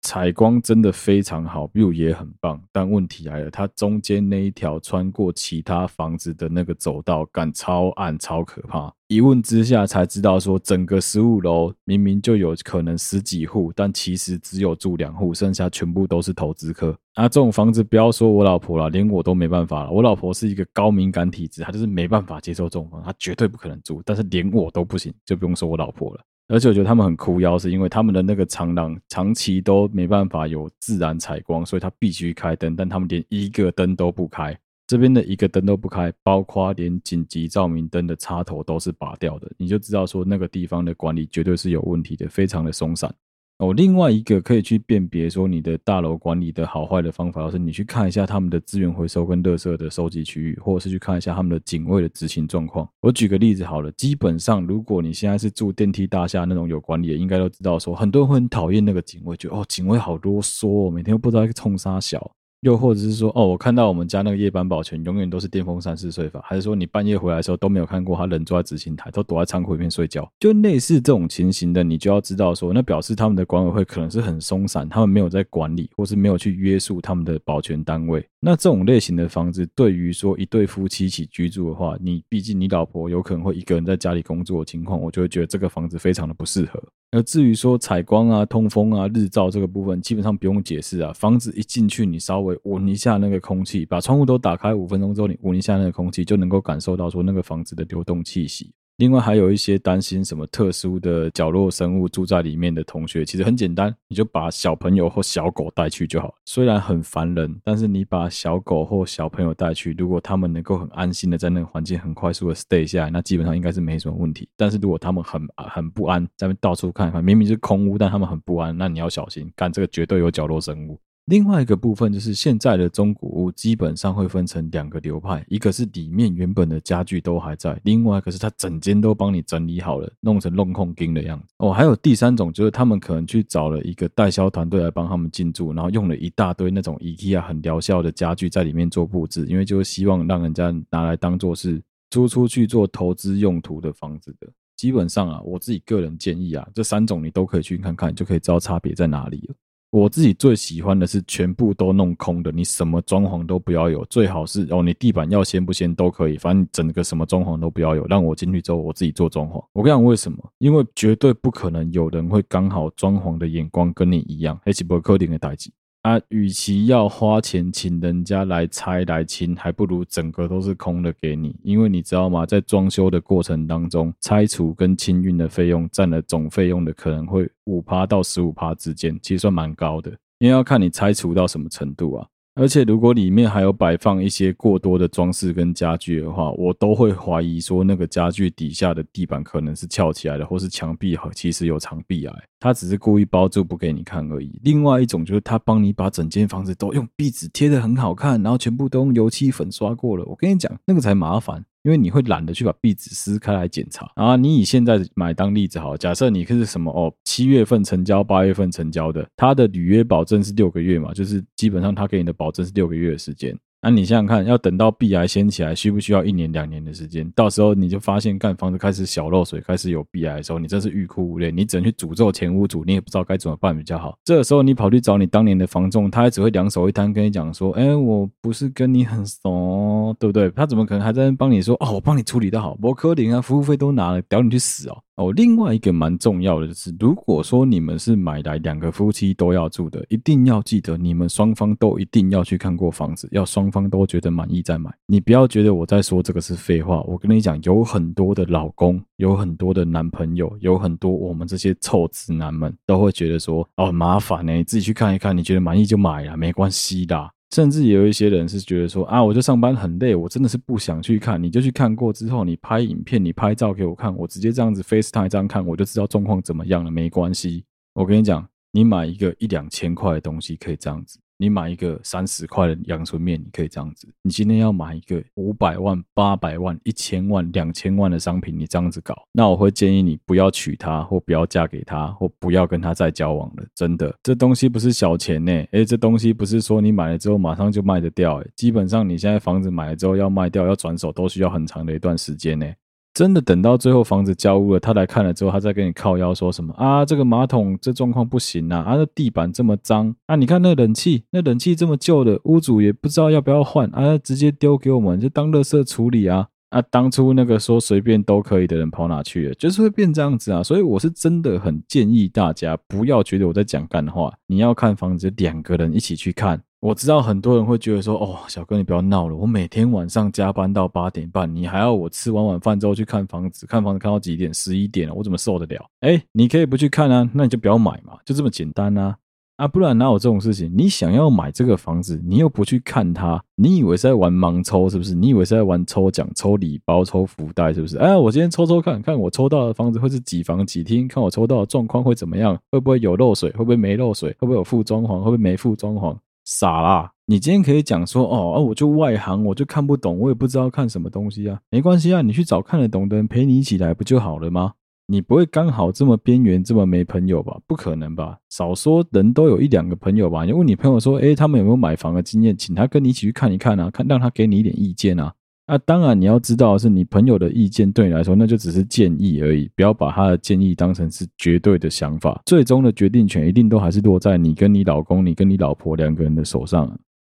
采光真的非常好，view 也很棒，但问题来了，它中间那一条穿过其他房子的那个走道，感超暗、超可怕。一问之下才知道，说整个十五楼明明就有可能十几户，但其实只有住两户，剩下全部都是投资客。啊，这种房子不要说我老婆了，连我都没办法了。我老婆是一个高敏感体质，她就是没办法接受这种房，她绝对不可能住。但是连我都不行，就不用说我老婆了。而且我觉得他们很哭腰，是因为他们的那个长廊长期都没办法有自然采光，所以他必须开灯，但他们连一个灯都不开。这边的一个灯都不开，包括连紧急照明灯的插头都是拔掉的，你就知道说那个地方的管理绝对是有问题的，非常的松散。哦，另外一个可以去辨别说你的大楼管理的好坏的方法，就是你去看一下他们的资源回收跟垃圾的收集区域，或者是去看一下他们的警卫的执行状况。我举个例子好了，基本上如果你现在是住电梯大厦那种有管理的，应该都知道说，很多人会很讨厌那个警卫，觉得哦，警卫好啰嗦哦，每天都不知道在冲啥小。又或者是说，哦，我看到我们家那个夜班保全永远都是电风扇式睡法，还是说你半夜回来的时候都没有看过他人坐在执勤台，都躲在仓库里面睡觉？就类似这种情形的，你就要知道说，那表示他们的管委会可能是很松散，他们没有在管理，或是没有去约束他们的保全单位。那这种类型的房子，对于说一对夫妻一起居住的话，你毕竟你老婆有可能会一个人在家里工作的情况，我就会觉得这个房子非常的不适合。而至于说采光啊、通风啊、日照这个部分，基本上不用解释啊。房子一进去，你稍微闻一下那个空气，把窗户都打开五分钟之后，你闻一下那个空气，就能够感受到说那个房子的流动气息。另外还有一些担心什么特殊的角落生物住在里面的同学，其实很简单，你就把小朋友或小狗带去就好。虽然很烦人，但是你把小狗或小朋友带去，如果他们能够很安心的在那个环境很快速的 stay 下来，那基本上应该是没什么问题。但是如果他们很很不安，在那到处看看，明明是空屋，但他们很不安，那你要小心，干这个绝对有角落生物。另外一个部分就是现在的中古屋基本上会分成两个流派，一个是里面原本的家具都还在，另外一个是它整间都帮你整理好了，弄成弄空钉的样子。哦，还有第三种就是他们可能去找了一个代销团队来帮他们进驻，然后用了一大堆那种 IKEA 很疗效的家具在里面做布置，因为就是希望让人家拿来当做是租出去做投资用途的房子的。基本上啊，我自己个人建议啊，这三种你都可以去看看，就可以知道差别在哪里了。我自己最喜欢的是全部都弄空的，你什么装潢都不要有，最好是哦，你地板要掀不掀都可以，反正整个什么装潢都不要有，让我进去之后我自己做装潢。我跟你讲为什么？因为绝对不可能有人会刚好装潢的眼光跟你一样，而且不可能的代志。啊，与其要花钱请人家来拆来清，还不如整个都是空的给你。因为你知道吗？在装修的过程当中，拆除跟清运的费用占了总费用的可能会五趴到十五趴之间，其实算蛮高的。因为要看你拆除到什么程度啊。而且，如果里面还有摆放一些过多的装饰跟家具的话，我都会怀疑说那个家具底下的地板可能是翘起来的，或是墙壁其实有长壁癌，他只是故意包住不给你看而已。另外一种就是他帮你把整间房子都用壁纸贴得很好看，然后全部都用油漆粉刷过了。我跟你讲，那个才麻烦。因为你会懒得去把壁纸撕开来检查啊！你以现在买当例子好，假设你是什么哦，七月份成交，八月份成交的，它的履约保证是六个月嘛，就是基本上他给你的保证是六个月的时间。那、你想想看，要等到壁癌掀起来，需不需要一年两年的时间？到时候你就发现，干房子开始小漏水，开始有壁癌的时候，你真是欲哭无泪，你只能去诅咒前屋主，你也不知道该怎么办比较好。这个时候你跑去找你当年的房仲，他还只会两手一摊跟你讲说：“哎、我不是跟你很熟，对不对？”他怎么可能还在帮你说：“哦，我帮你处理的好，我柯林啊，服务费都拿了，屌你去死哦！”哦，另外一个蛮重要的就是，如果说你们是买来两个夫妻都要住的，一定要记得你们双方都一定要去看过房子，要双方方都觉得满意再买。你不要觉得我在说这个是废话，我跟你讲，有很多的老公，有很多的男朋友，有很多我们这些臭直男们都会觉得说，哦，麻烦呢，你自己去看一看，你觉得满意就买了，没关系的。甚至有一些人是觉得说啊，我就上班很累，我真的是不想去看。你就去看过之后，你拍影片，你拍照给我看，我直接这样子 FaceTime 这样看，我就知道状况怎么样了，没关系。我跟你讲，你买一个一两千块的东西可以这样子。你买一个三十块的阳春面，你可以这样子。你今天要买一个五百万、八百万、一千万、两千万的商品，你这样子搞，那我会建议你不要娶她，或不要嫁给他，或不要跟他再交往了。真的，这东西不是小钱呢。诶，这东西不是说你买了之后马上就卖得掉。诶，基本上你现在房子买了之后要卖掉、要转手，都需要很长的一段时间呢。真的等到最后房子交屋了，他来看了之后，他再跟你靠腰说什么啊？这个马桶这状况不行啊！啊，那地板这么脏啊！你看那冷气，那冷气这么旧的，屋主也不知道要不要换啊，直接丢给我们就当垃圾处理啊！啊，当初那个说随便都可以的人跑哪去了？就是会变这样子啊！所以我是真的很建议大家不要觉得我在讲干话，你要看房子，两个人一起去看。我知道很多人会觉得说，哦，小哥你不要闹了，我每天晚上加班到八点半，你还要我吃完晚饭之后去看房子，看房子看到几点？十一点了，我怎么受得了？哎，你可以不去看啊，那你就不要买嘛，就这么简单啊！啊，不然哪有这种事情？你想要买这个房子，你又不去看它，你以为是在玩盲抽是不是？你以为是在玩抽奖、抽礼包、抽福袋是不是？哎，我今天抽抽看看，我抽到的房子会是几房几厅？看我抽到的状况会怎么样？会不会有漏水？会不会没漏水？会不会有附装潢？会不会没附装潢？傻啦！你今天可以讲说哦，哦，我就外行，我就看不懂，我也不知道看什么东西啊，没关系啊，你去找看得懂的人陪你一起来不就好了吗？你不会刚好这么边缘，这么没朋友吧？不可能吧？少说人都有一两个朋友吧？你问你朋友说，诶，他们有没有买房的经验？请他跟你一起去看一看啊，看让他给你一点意见啊。那当然，你要知道的是，你朋友的意见对你来说，那就只是建议而已，不要把他的建议当成是绝对的想法。最终的决定权一定都还是落在你跟你老公、你跟你老婆两个人的手上。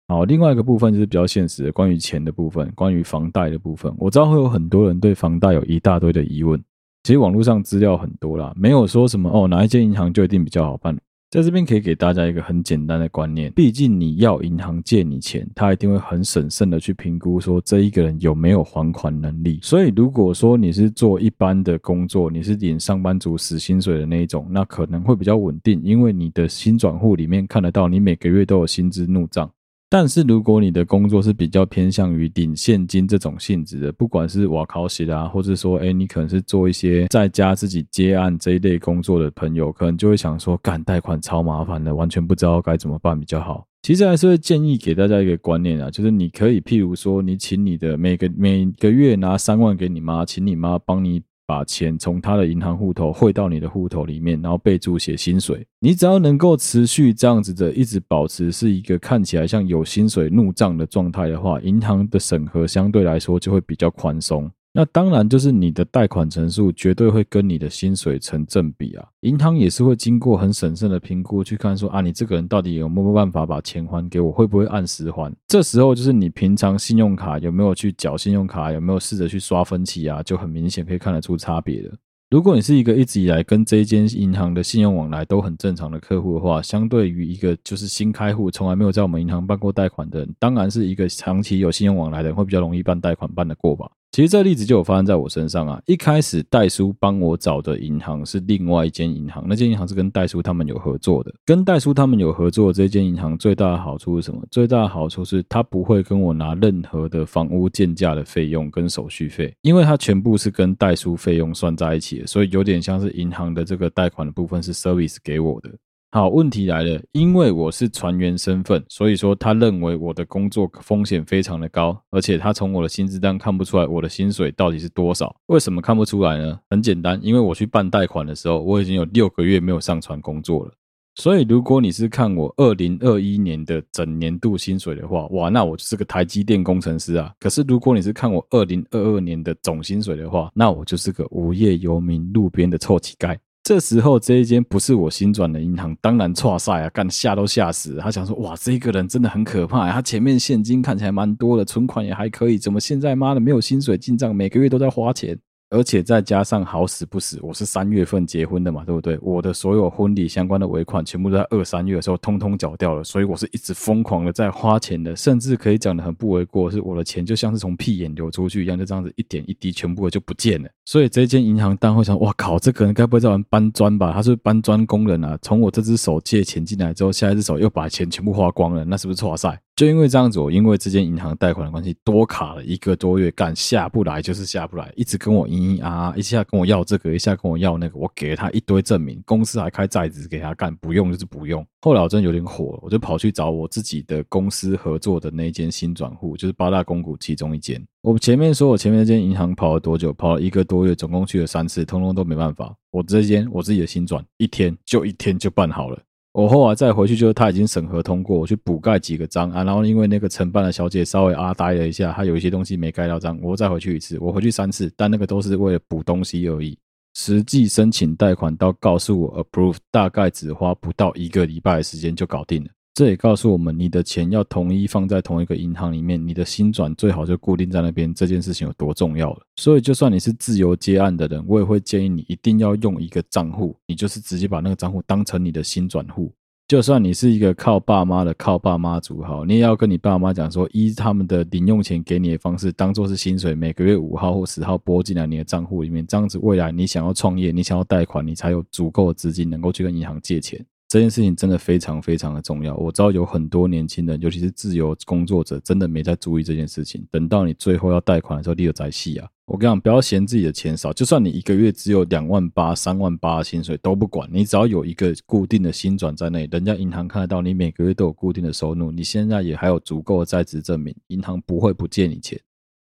好，另外一个部分就是比较现实的，关于钱的部分，关于房贷的部分。我知道会有很多人对房贷有一大堆的疑问，其实网络上资料很多啦，没有说什么哦，哪一间银行就一定比较好办。在这边可以给大家一个很简单的观念，毕竟你要银行借你钱，他一定会很审慎的去评估说这一个人有没有还款能力。所以如果说你是做一般的工作，你是领上班族死薪水的那一种，那可能会比较稳定，因为你的新转户里面看得到你每个月都有薪资入账。但是如果你的工作是比较偏向于领现金这种性质的，不管是瓦考西啦，或者说，哎，你可能是做一些在家自己接案这一类工作的朋友，可能就会想说，干贷款超麻烦的，完全不知道该怎么办比较好。其实还是会建议给大家一个观念啊，就是你可以譬如说，你请你的每个每个月拿三万给你妈，请你妈帮你。把钱从他的银行户头汇到你的户头里面，然后备注写薪水。你只要能够持续这样子的，一直保持是一个看起来像有薪水入账的状态的话，银行的审核相对来说就会比较宽松。那当然，就是你的贷款成数绝对会跟你的薪水成正比啊。银行也是会经过很审慎的评估，去看说啊，你这个人到底有没有办法把钱还给我，会不会按时还？这时候就是你平常信用卡有没有去缴信用卡，有没有试着去刷分期啊，就很明显可以看得出差别的。如果你是一个一直以来跟这一间银行的信用往来都很正常的客户的话，相对于一个就是新开户，从来没有在我们银行办过贷款的人，当然是一个长期有信用往来的人会比较容易办贷款办得过吧。其实这例子就有发生在我身上啊！一开始代书帮我找的银行是另外一间银行，那间银行是跟代书他们有合作的。跟代书他们有合作这间银行最大的好处是什么？最大的好处是他不会跟我拿任何的房屋建价的费用跟手续费，因为他全部是跟代书费用算在一起的，所以有点像是银行的这个贷款的部分是 service 给我的。好，问题来了，因为我是船员身份，所以说他认为我的工作风险非常的高，而且他从我的薪资单看不出来我的薪水到底是多少。为什么看不出来呢？很简单，因为我去办贷款的时候，我已经有六个月没有上船工作了。所以如果你是看我二零二一年的整年度薪水的话，哇，那我就是个台积电工程师啊。可是如果你是看我二零二二年的总薪水的话，那我就是个无业游民、路边的臭乞丐。这时候，这一间不是我新转的银行，当然错赛啊，干吓都吓死。他想说，哇，这个人真的很可怕，他前面现金看起来蛮多的，存款也还可以，怎么现在妈的没有薪水进账，每个月都在花钱？而且再加上好死不死，我是三月份结婚的嘛，对不对？我的所有婚礼相关的尾款全部都在二三月的时候通通缴掉了，所以我是一直疯狂的在花钱的，甚至可以讲得很不为过，是我的钱就像是从屁眼流出去一样，就这样子一点一滴全部的就不见了。所以这间银行当会想，哇靠，这个人该不会在玩搬砖吧？他是搬砖工人啊，从我这只手借钱进来之后，下一只手又把钱全部花光了，那是不是挫赛？就因为这样子，我因为这间银行贷款的关系，多卡了一个多月，干下不来就是下不来，一直跟我嘤嘤啊啊，一下跟我要这个，一下跟我要那个，我给了他一堆证明，公司还开债子给他干，不用就是不用。后来我真的有点火了，我就跑去找我自己的公司合作的那间新转户，就是八大公股其中一间。我前面说我前面那间银行跑了多久？跑了一个多月，总共去了三次，通通都没办法。我这间我自己的新转，一天就一天就办好了。我后来再回去，就是他已经审核通过，我去补盖几个章啊，然后因为那个承办的小姐稍微啊呆了一下，她有一些东西没盖到章，我再回去一次，我回去三次，但那个都是为了补东西而已。实际申请贷款到告诉我 approve，大概只花不到一个礼拜的时间就搞定了。这也告诉我们，你的钱要统一放在同一个银行里面，你的新转最好就固定在那边，这件事情有多重要了。所以，就算你是自由接案的人，我也会建议你一定要用一个账户，你就是直接把那个账户当成你的新转户。就算你是一个靠爸妈的、靠爸妈族好，你也要跟你爸妈讲说，依他们的零用钱给你的方式，当做是薪水，每个月五号或十号拨进来你的账户里面，这样子未来你想要创业，你想要贷款，你才有足够的资金能够去跟银行借钱。这件事情真的非常非常的重要。我知道有很多年轻人，尤其是自由工作者，真的没在注意这件事情。等到你最后要贷款的时候，你有在戏啊！我跟你讲，不要嫌自己的钱少，就算你一个月只有两万八、三万八的薪水都不管，你只要有一个固定的薪转在内，人家银行看得到你每个月都有固定的收入，你现在也还有足够的在职证明，银行不会不借你钱。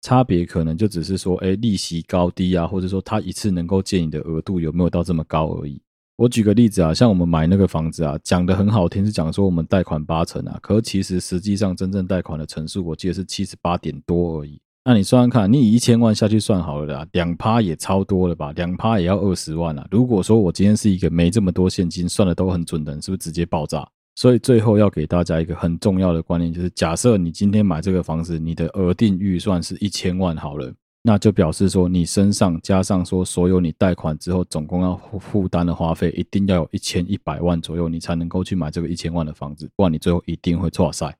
差别可能就只是说，哎，利息高低啊，或者说他一次能够借你的额度有没有到这么高而已。我举个例子啊，像我们买那个房子啊，讲的很好听，是讲说我们贷款八成啊，可其实实际上真正贷款的成数，我记得是七十八点多而已。那你算算看，你以一千万下去算好了啦，两趴也超多了吧？两趴也要二十万啊。如果说我今天是一个没这么多现金，算的都很准的人，是不是直接爆炸？所以最后要给大家一个很重要的观念，就是假设你今天买这个房子，你的额定预算是一千万好了。那就表示说，你身上加上说所有你贷款之后总共要负担的花费，一定要有一千一百万左右，你才能够去买这个一千万的房子，不然你最后一定会挫赛。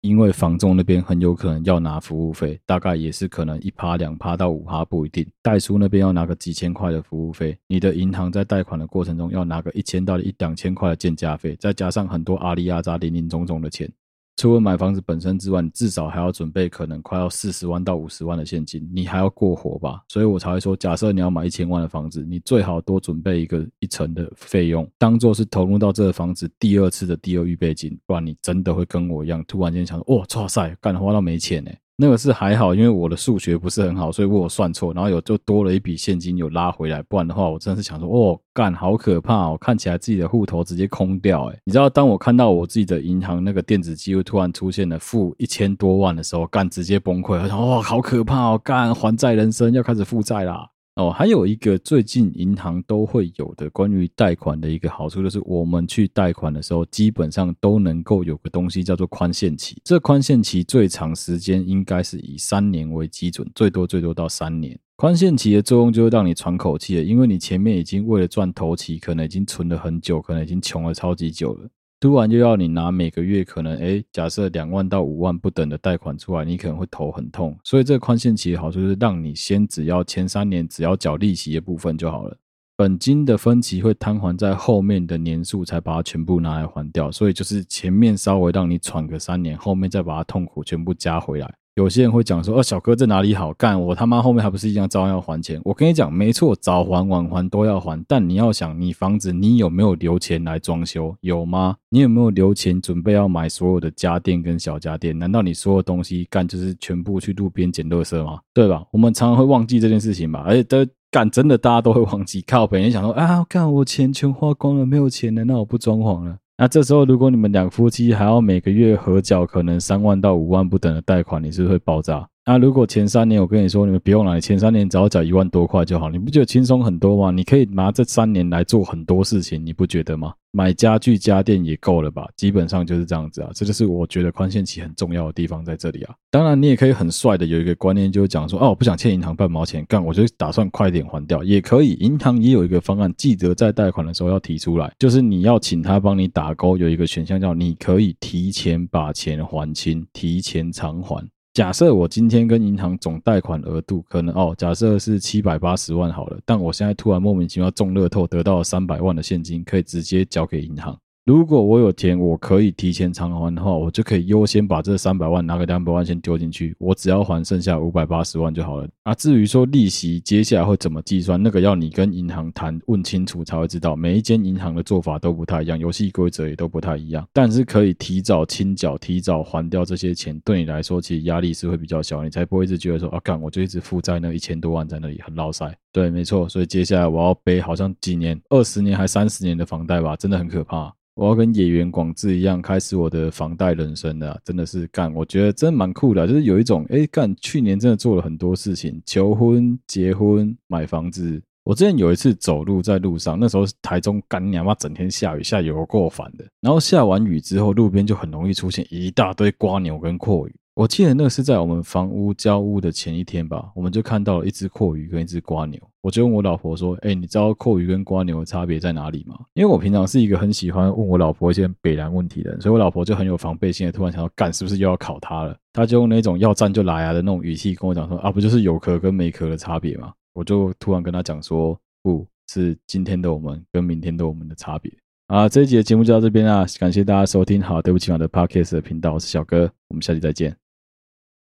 因为房仲那边很有可能要拿服务费，大概也是可能一趴两趴到五趴不一定。代书那边要拿个几千块的服务费，你的银行在贷款的过程中要拿个一千到一两千块的建价费，再加上很多阿里阿扎林林总总的钱。除了买房子本身之外，你至少还要准备可能快要四十万到五十万的现金，你还要过活吧？所以我才会说，假设你要买一千万的房子，你最好多准备一个一成的费用，当做是投入到这个房子第二次的第二预备金，不然你真的会跟我一样，突然间想说，哇，哇塞，干花到没钱呢。那个是还好，因为我的数学不是很好，所以我有算错，然后有就多了一笔现金有拉回来，不然的话，我真的是想说，哦，干好可怕哦，看起来自己的户头直接空掉，诶，你知道，当我看到我自己的银行那个电子机又突然出现了负一千多万的时候，干直接崩溃，我想，哇，好可怕哦，干还债人生要开始负债啦。哦，还有一个最近银行都会有的关于贷款的一个好处，就是我们去贷款的时候，基本上都能够有个东西叫做宽限期。这宽限期最长时间应该是以三年为基准，最多最多到三年。宽限期的作用就是让你喘口气了，因为你前面已经为了赚头期，可能已经存了很久，可能已经穷了超级久了。突然就要你拿每个月可能诶，假设两万到五万不等的贷款出来，你可能会头很痛。所以这个宽限期的好处就是让你先只要前三年只要缴利息的部分就好了，本金的分期会摊还在后面的年数才把它全部拿来还掉。所以就是前面稍微让你喘个三年，后面再把它痛苦全部加回来。有些人会讲说：“哦，小哥这哪里好干？我他妈后面还不是一样照样还钱？”我跟你讲，没错，早还晚还都要还。但你要想，你房子你有没有留钱来装修？有吗？你有没有留钱准备要买所有的家电跟小家电？难道你所有东西干就是全部去路边捡垃圾吗？对吧？我们常常会忘记这件事情吧？而且都干真的，大家都会忘记。靠本人想说啊，干我钱全花光了，没有钱了，那我不装潢了。那这时候，如果你们两夫妻还要每个月合缴可能三万到五万不等的贷款，你是不是会爆炸？那如果前三年我跟你说，你们不用了，前三年只要缴一万多块就好，你不觉得轻松很多吗？你可以拿这三年来做很多事情，你不觉得吗？买家具家电也够了吧？基本上就是这样子啊，这就是我觉得宽限期很重要的地方在这里啊。当然，你也可以很帅的有一个观念，就是讲说，哦，我不想欠银行半毛钱，干，我就打算快点还掉，也可以。银行也有一个方案，记得在贷款的时候要提出来，就是你要请他帮你打勾，有一个选项叫你可以提前把钱还清，提前偿还。假设我今天跟银行总贷款额度可能哦，假设是七百八十万好了，但我现在突然莫名其妙中乐透得到了三百万的现金，可以直接交给银行。如果我有钱，我可以提前偿还的话，我就可以优先把这三百万拿个两百万先丢进去，我只要还剩下五百八十万就好了。啊，至于说利息接下来会怎么计算，那个要你跟银行谈问清楚才会知道。每一间银行的做法都不太一样，游戏规则也都不太一样。但是可以提早清缴、提早还掉这些钱，对你来说其实压力是会比较小，你才不会一直觉得说啊，干我就一直负债那一千多万在那里很捞塞。对，没错。所以接下来我要背好像几年、二十年还三十年的房贷吧，真的很可怕。我要跟野原广志一样开始我的房贷人生了，真的是干，我觉得真蛮酷的，就是有一种哎干，去年真的做了很多事情，求婚、结婚、买房子。我之前有一次走路在路上，那时候台中干娘妈整天下雨，下雨我够烦的。然后下完雨之后，路边就很容易出现一大堆瓜牛跟蛞蝓。我记得那个是在我们房屋交屋的前一天吧，我们就看到了一只蛞蝓跟一只瓜牛。我就问我老婆说：“哎，你知道蛞蝓跟瓜牛的差别在哪里吗？”因为我平常是一个很喜欢问我老婆一些北南问题的人，所以我老婆就很有防备心的，突然想要干，是不是又要考她了？她就用那种要战就来啊的那种语气跟我讲说：“啊，不就是有壳跟没壳的差别吗？”我就突然跟她讲说：“不是今天的我们跟明天的我们的差别。”啊，这一集的节目就到这边啊，感谢大家收听。好，对不起我的 Podcast 的频道，我是小哥，我们下期再见。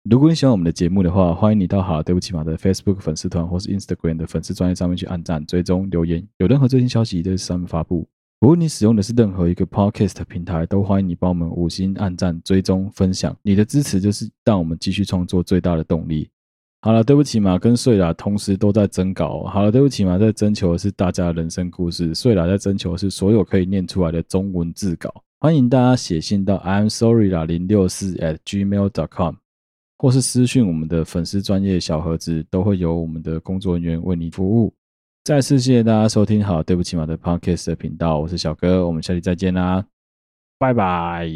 如果你喜欢我们的节目的话，欢迎你到好对不起嘛的 Facebook 粉丝团或是 Instagram 的粉丝专页上面去按赞、追踪、留言，有任何最新消息都在上面发布。如果你使用的是任何一个 Podcast 平台，都欢迎你帮我们五星按赞、追踪、分享。你的支持就是让我们继续创作最大的动力。好了，对不起嘛，跟睡啦同时都在征稿。好了，对不起嘛，在征求的是大家的人生故事，睡啦在征求的是所有可以念出来的中文字稿。欢迎大家写信到 I'm sorry 啦零六四 at Gmail dot com。或是私讯我们的粉丝专业小盒子，都会有我们的工作人员为你服务。再次谢谢大家收听好对不起嘛的 Podcast 的频道，我是小哥，我们下期再见啦，拜拜。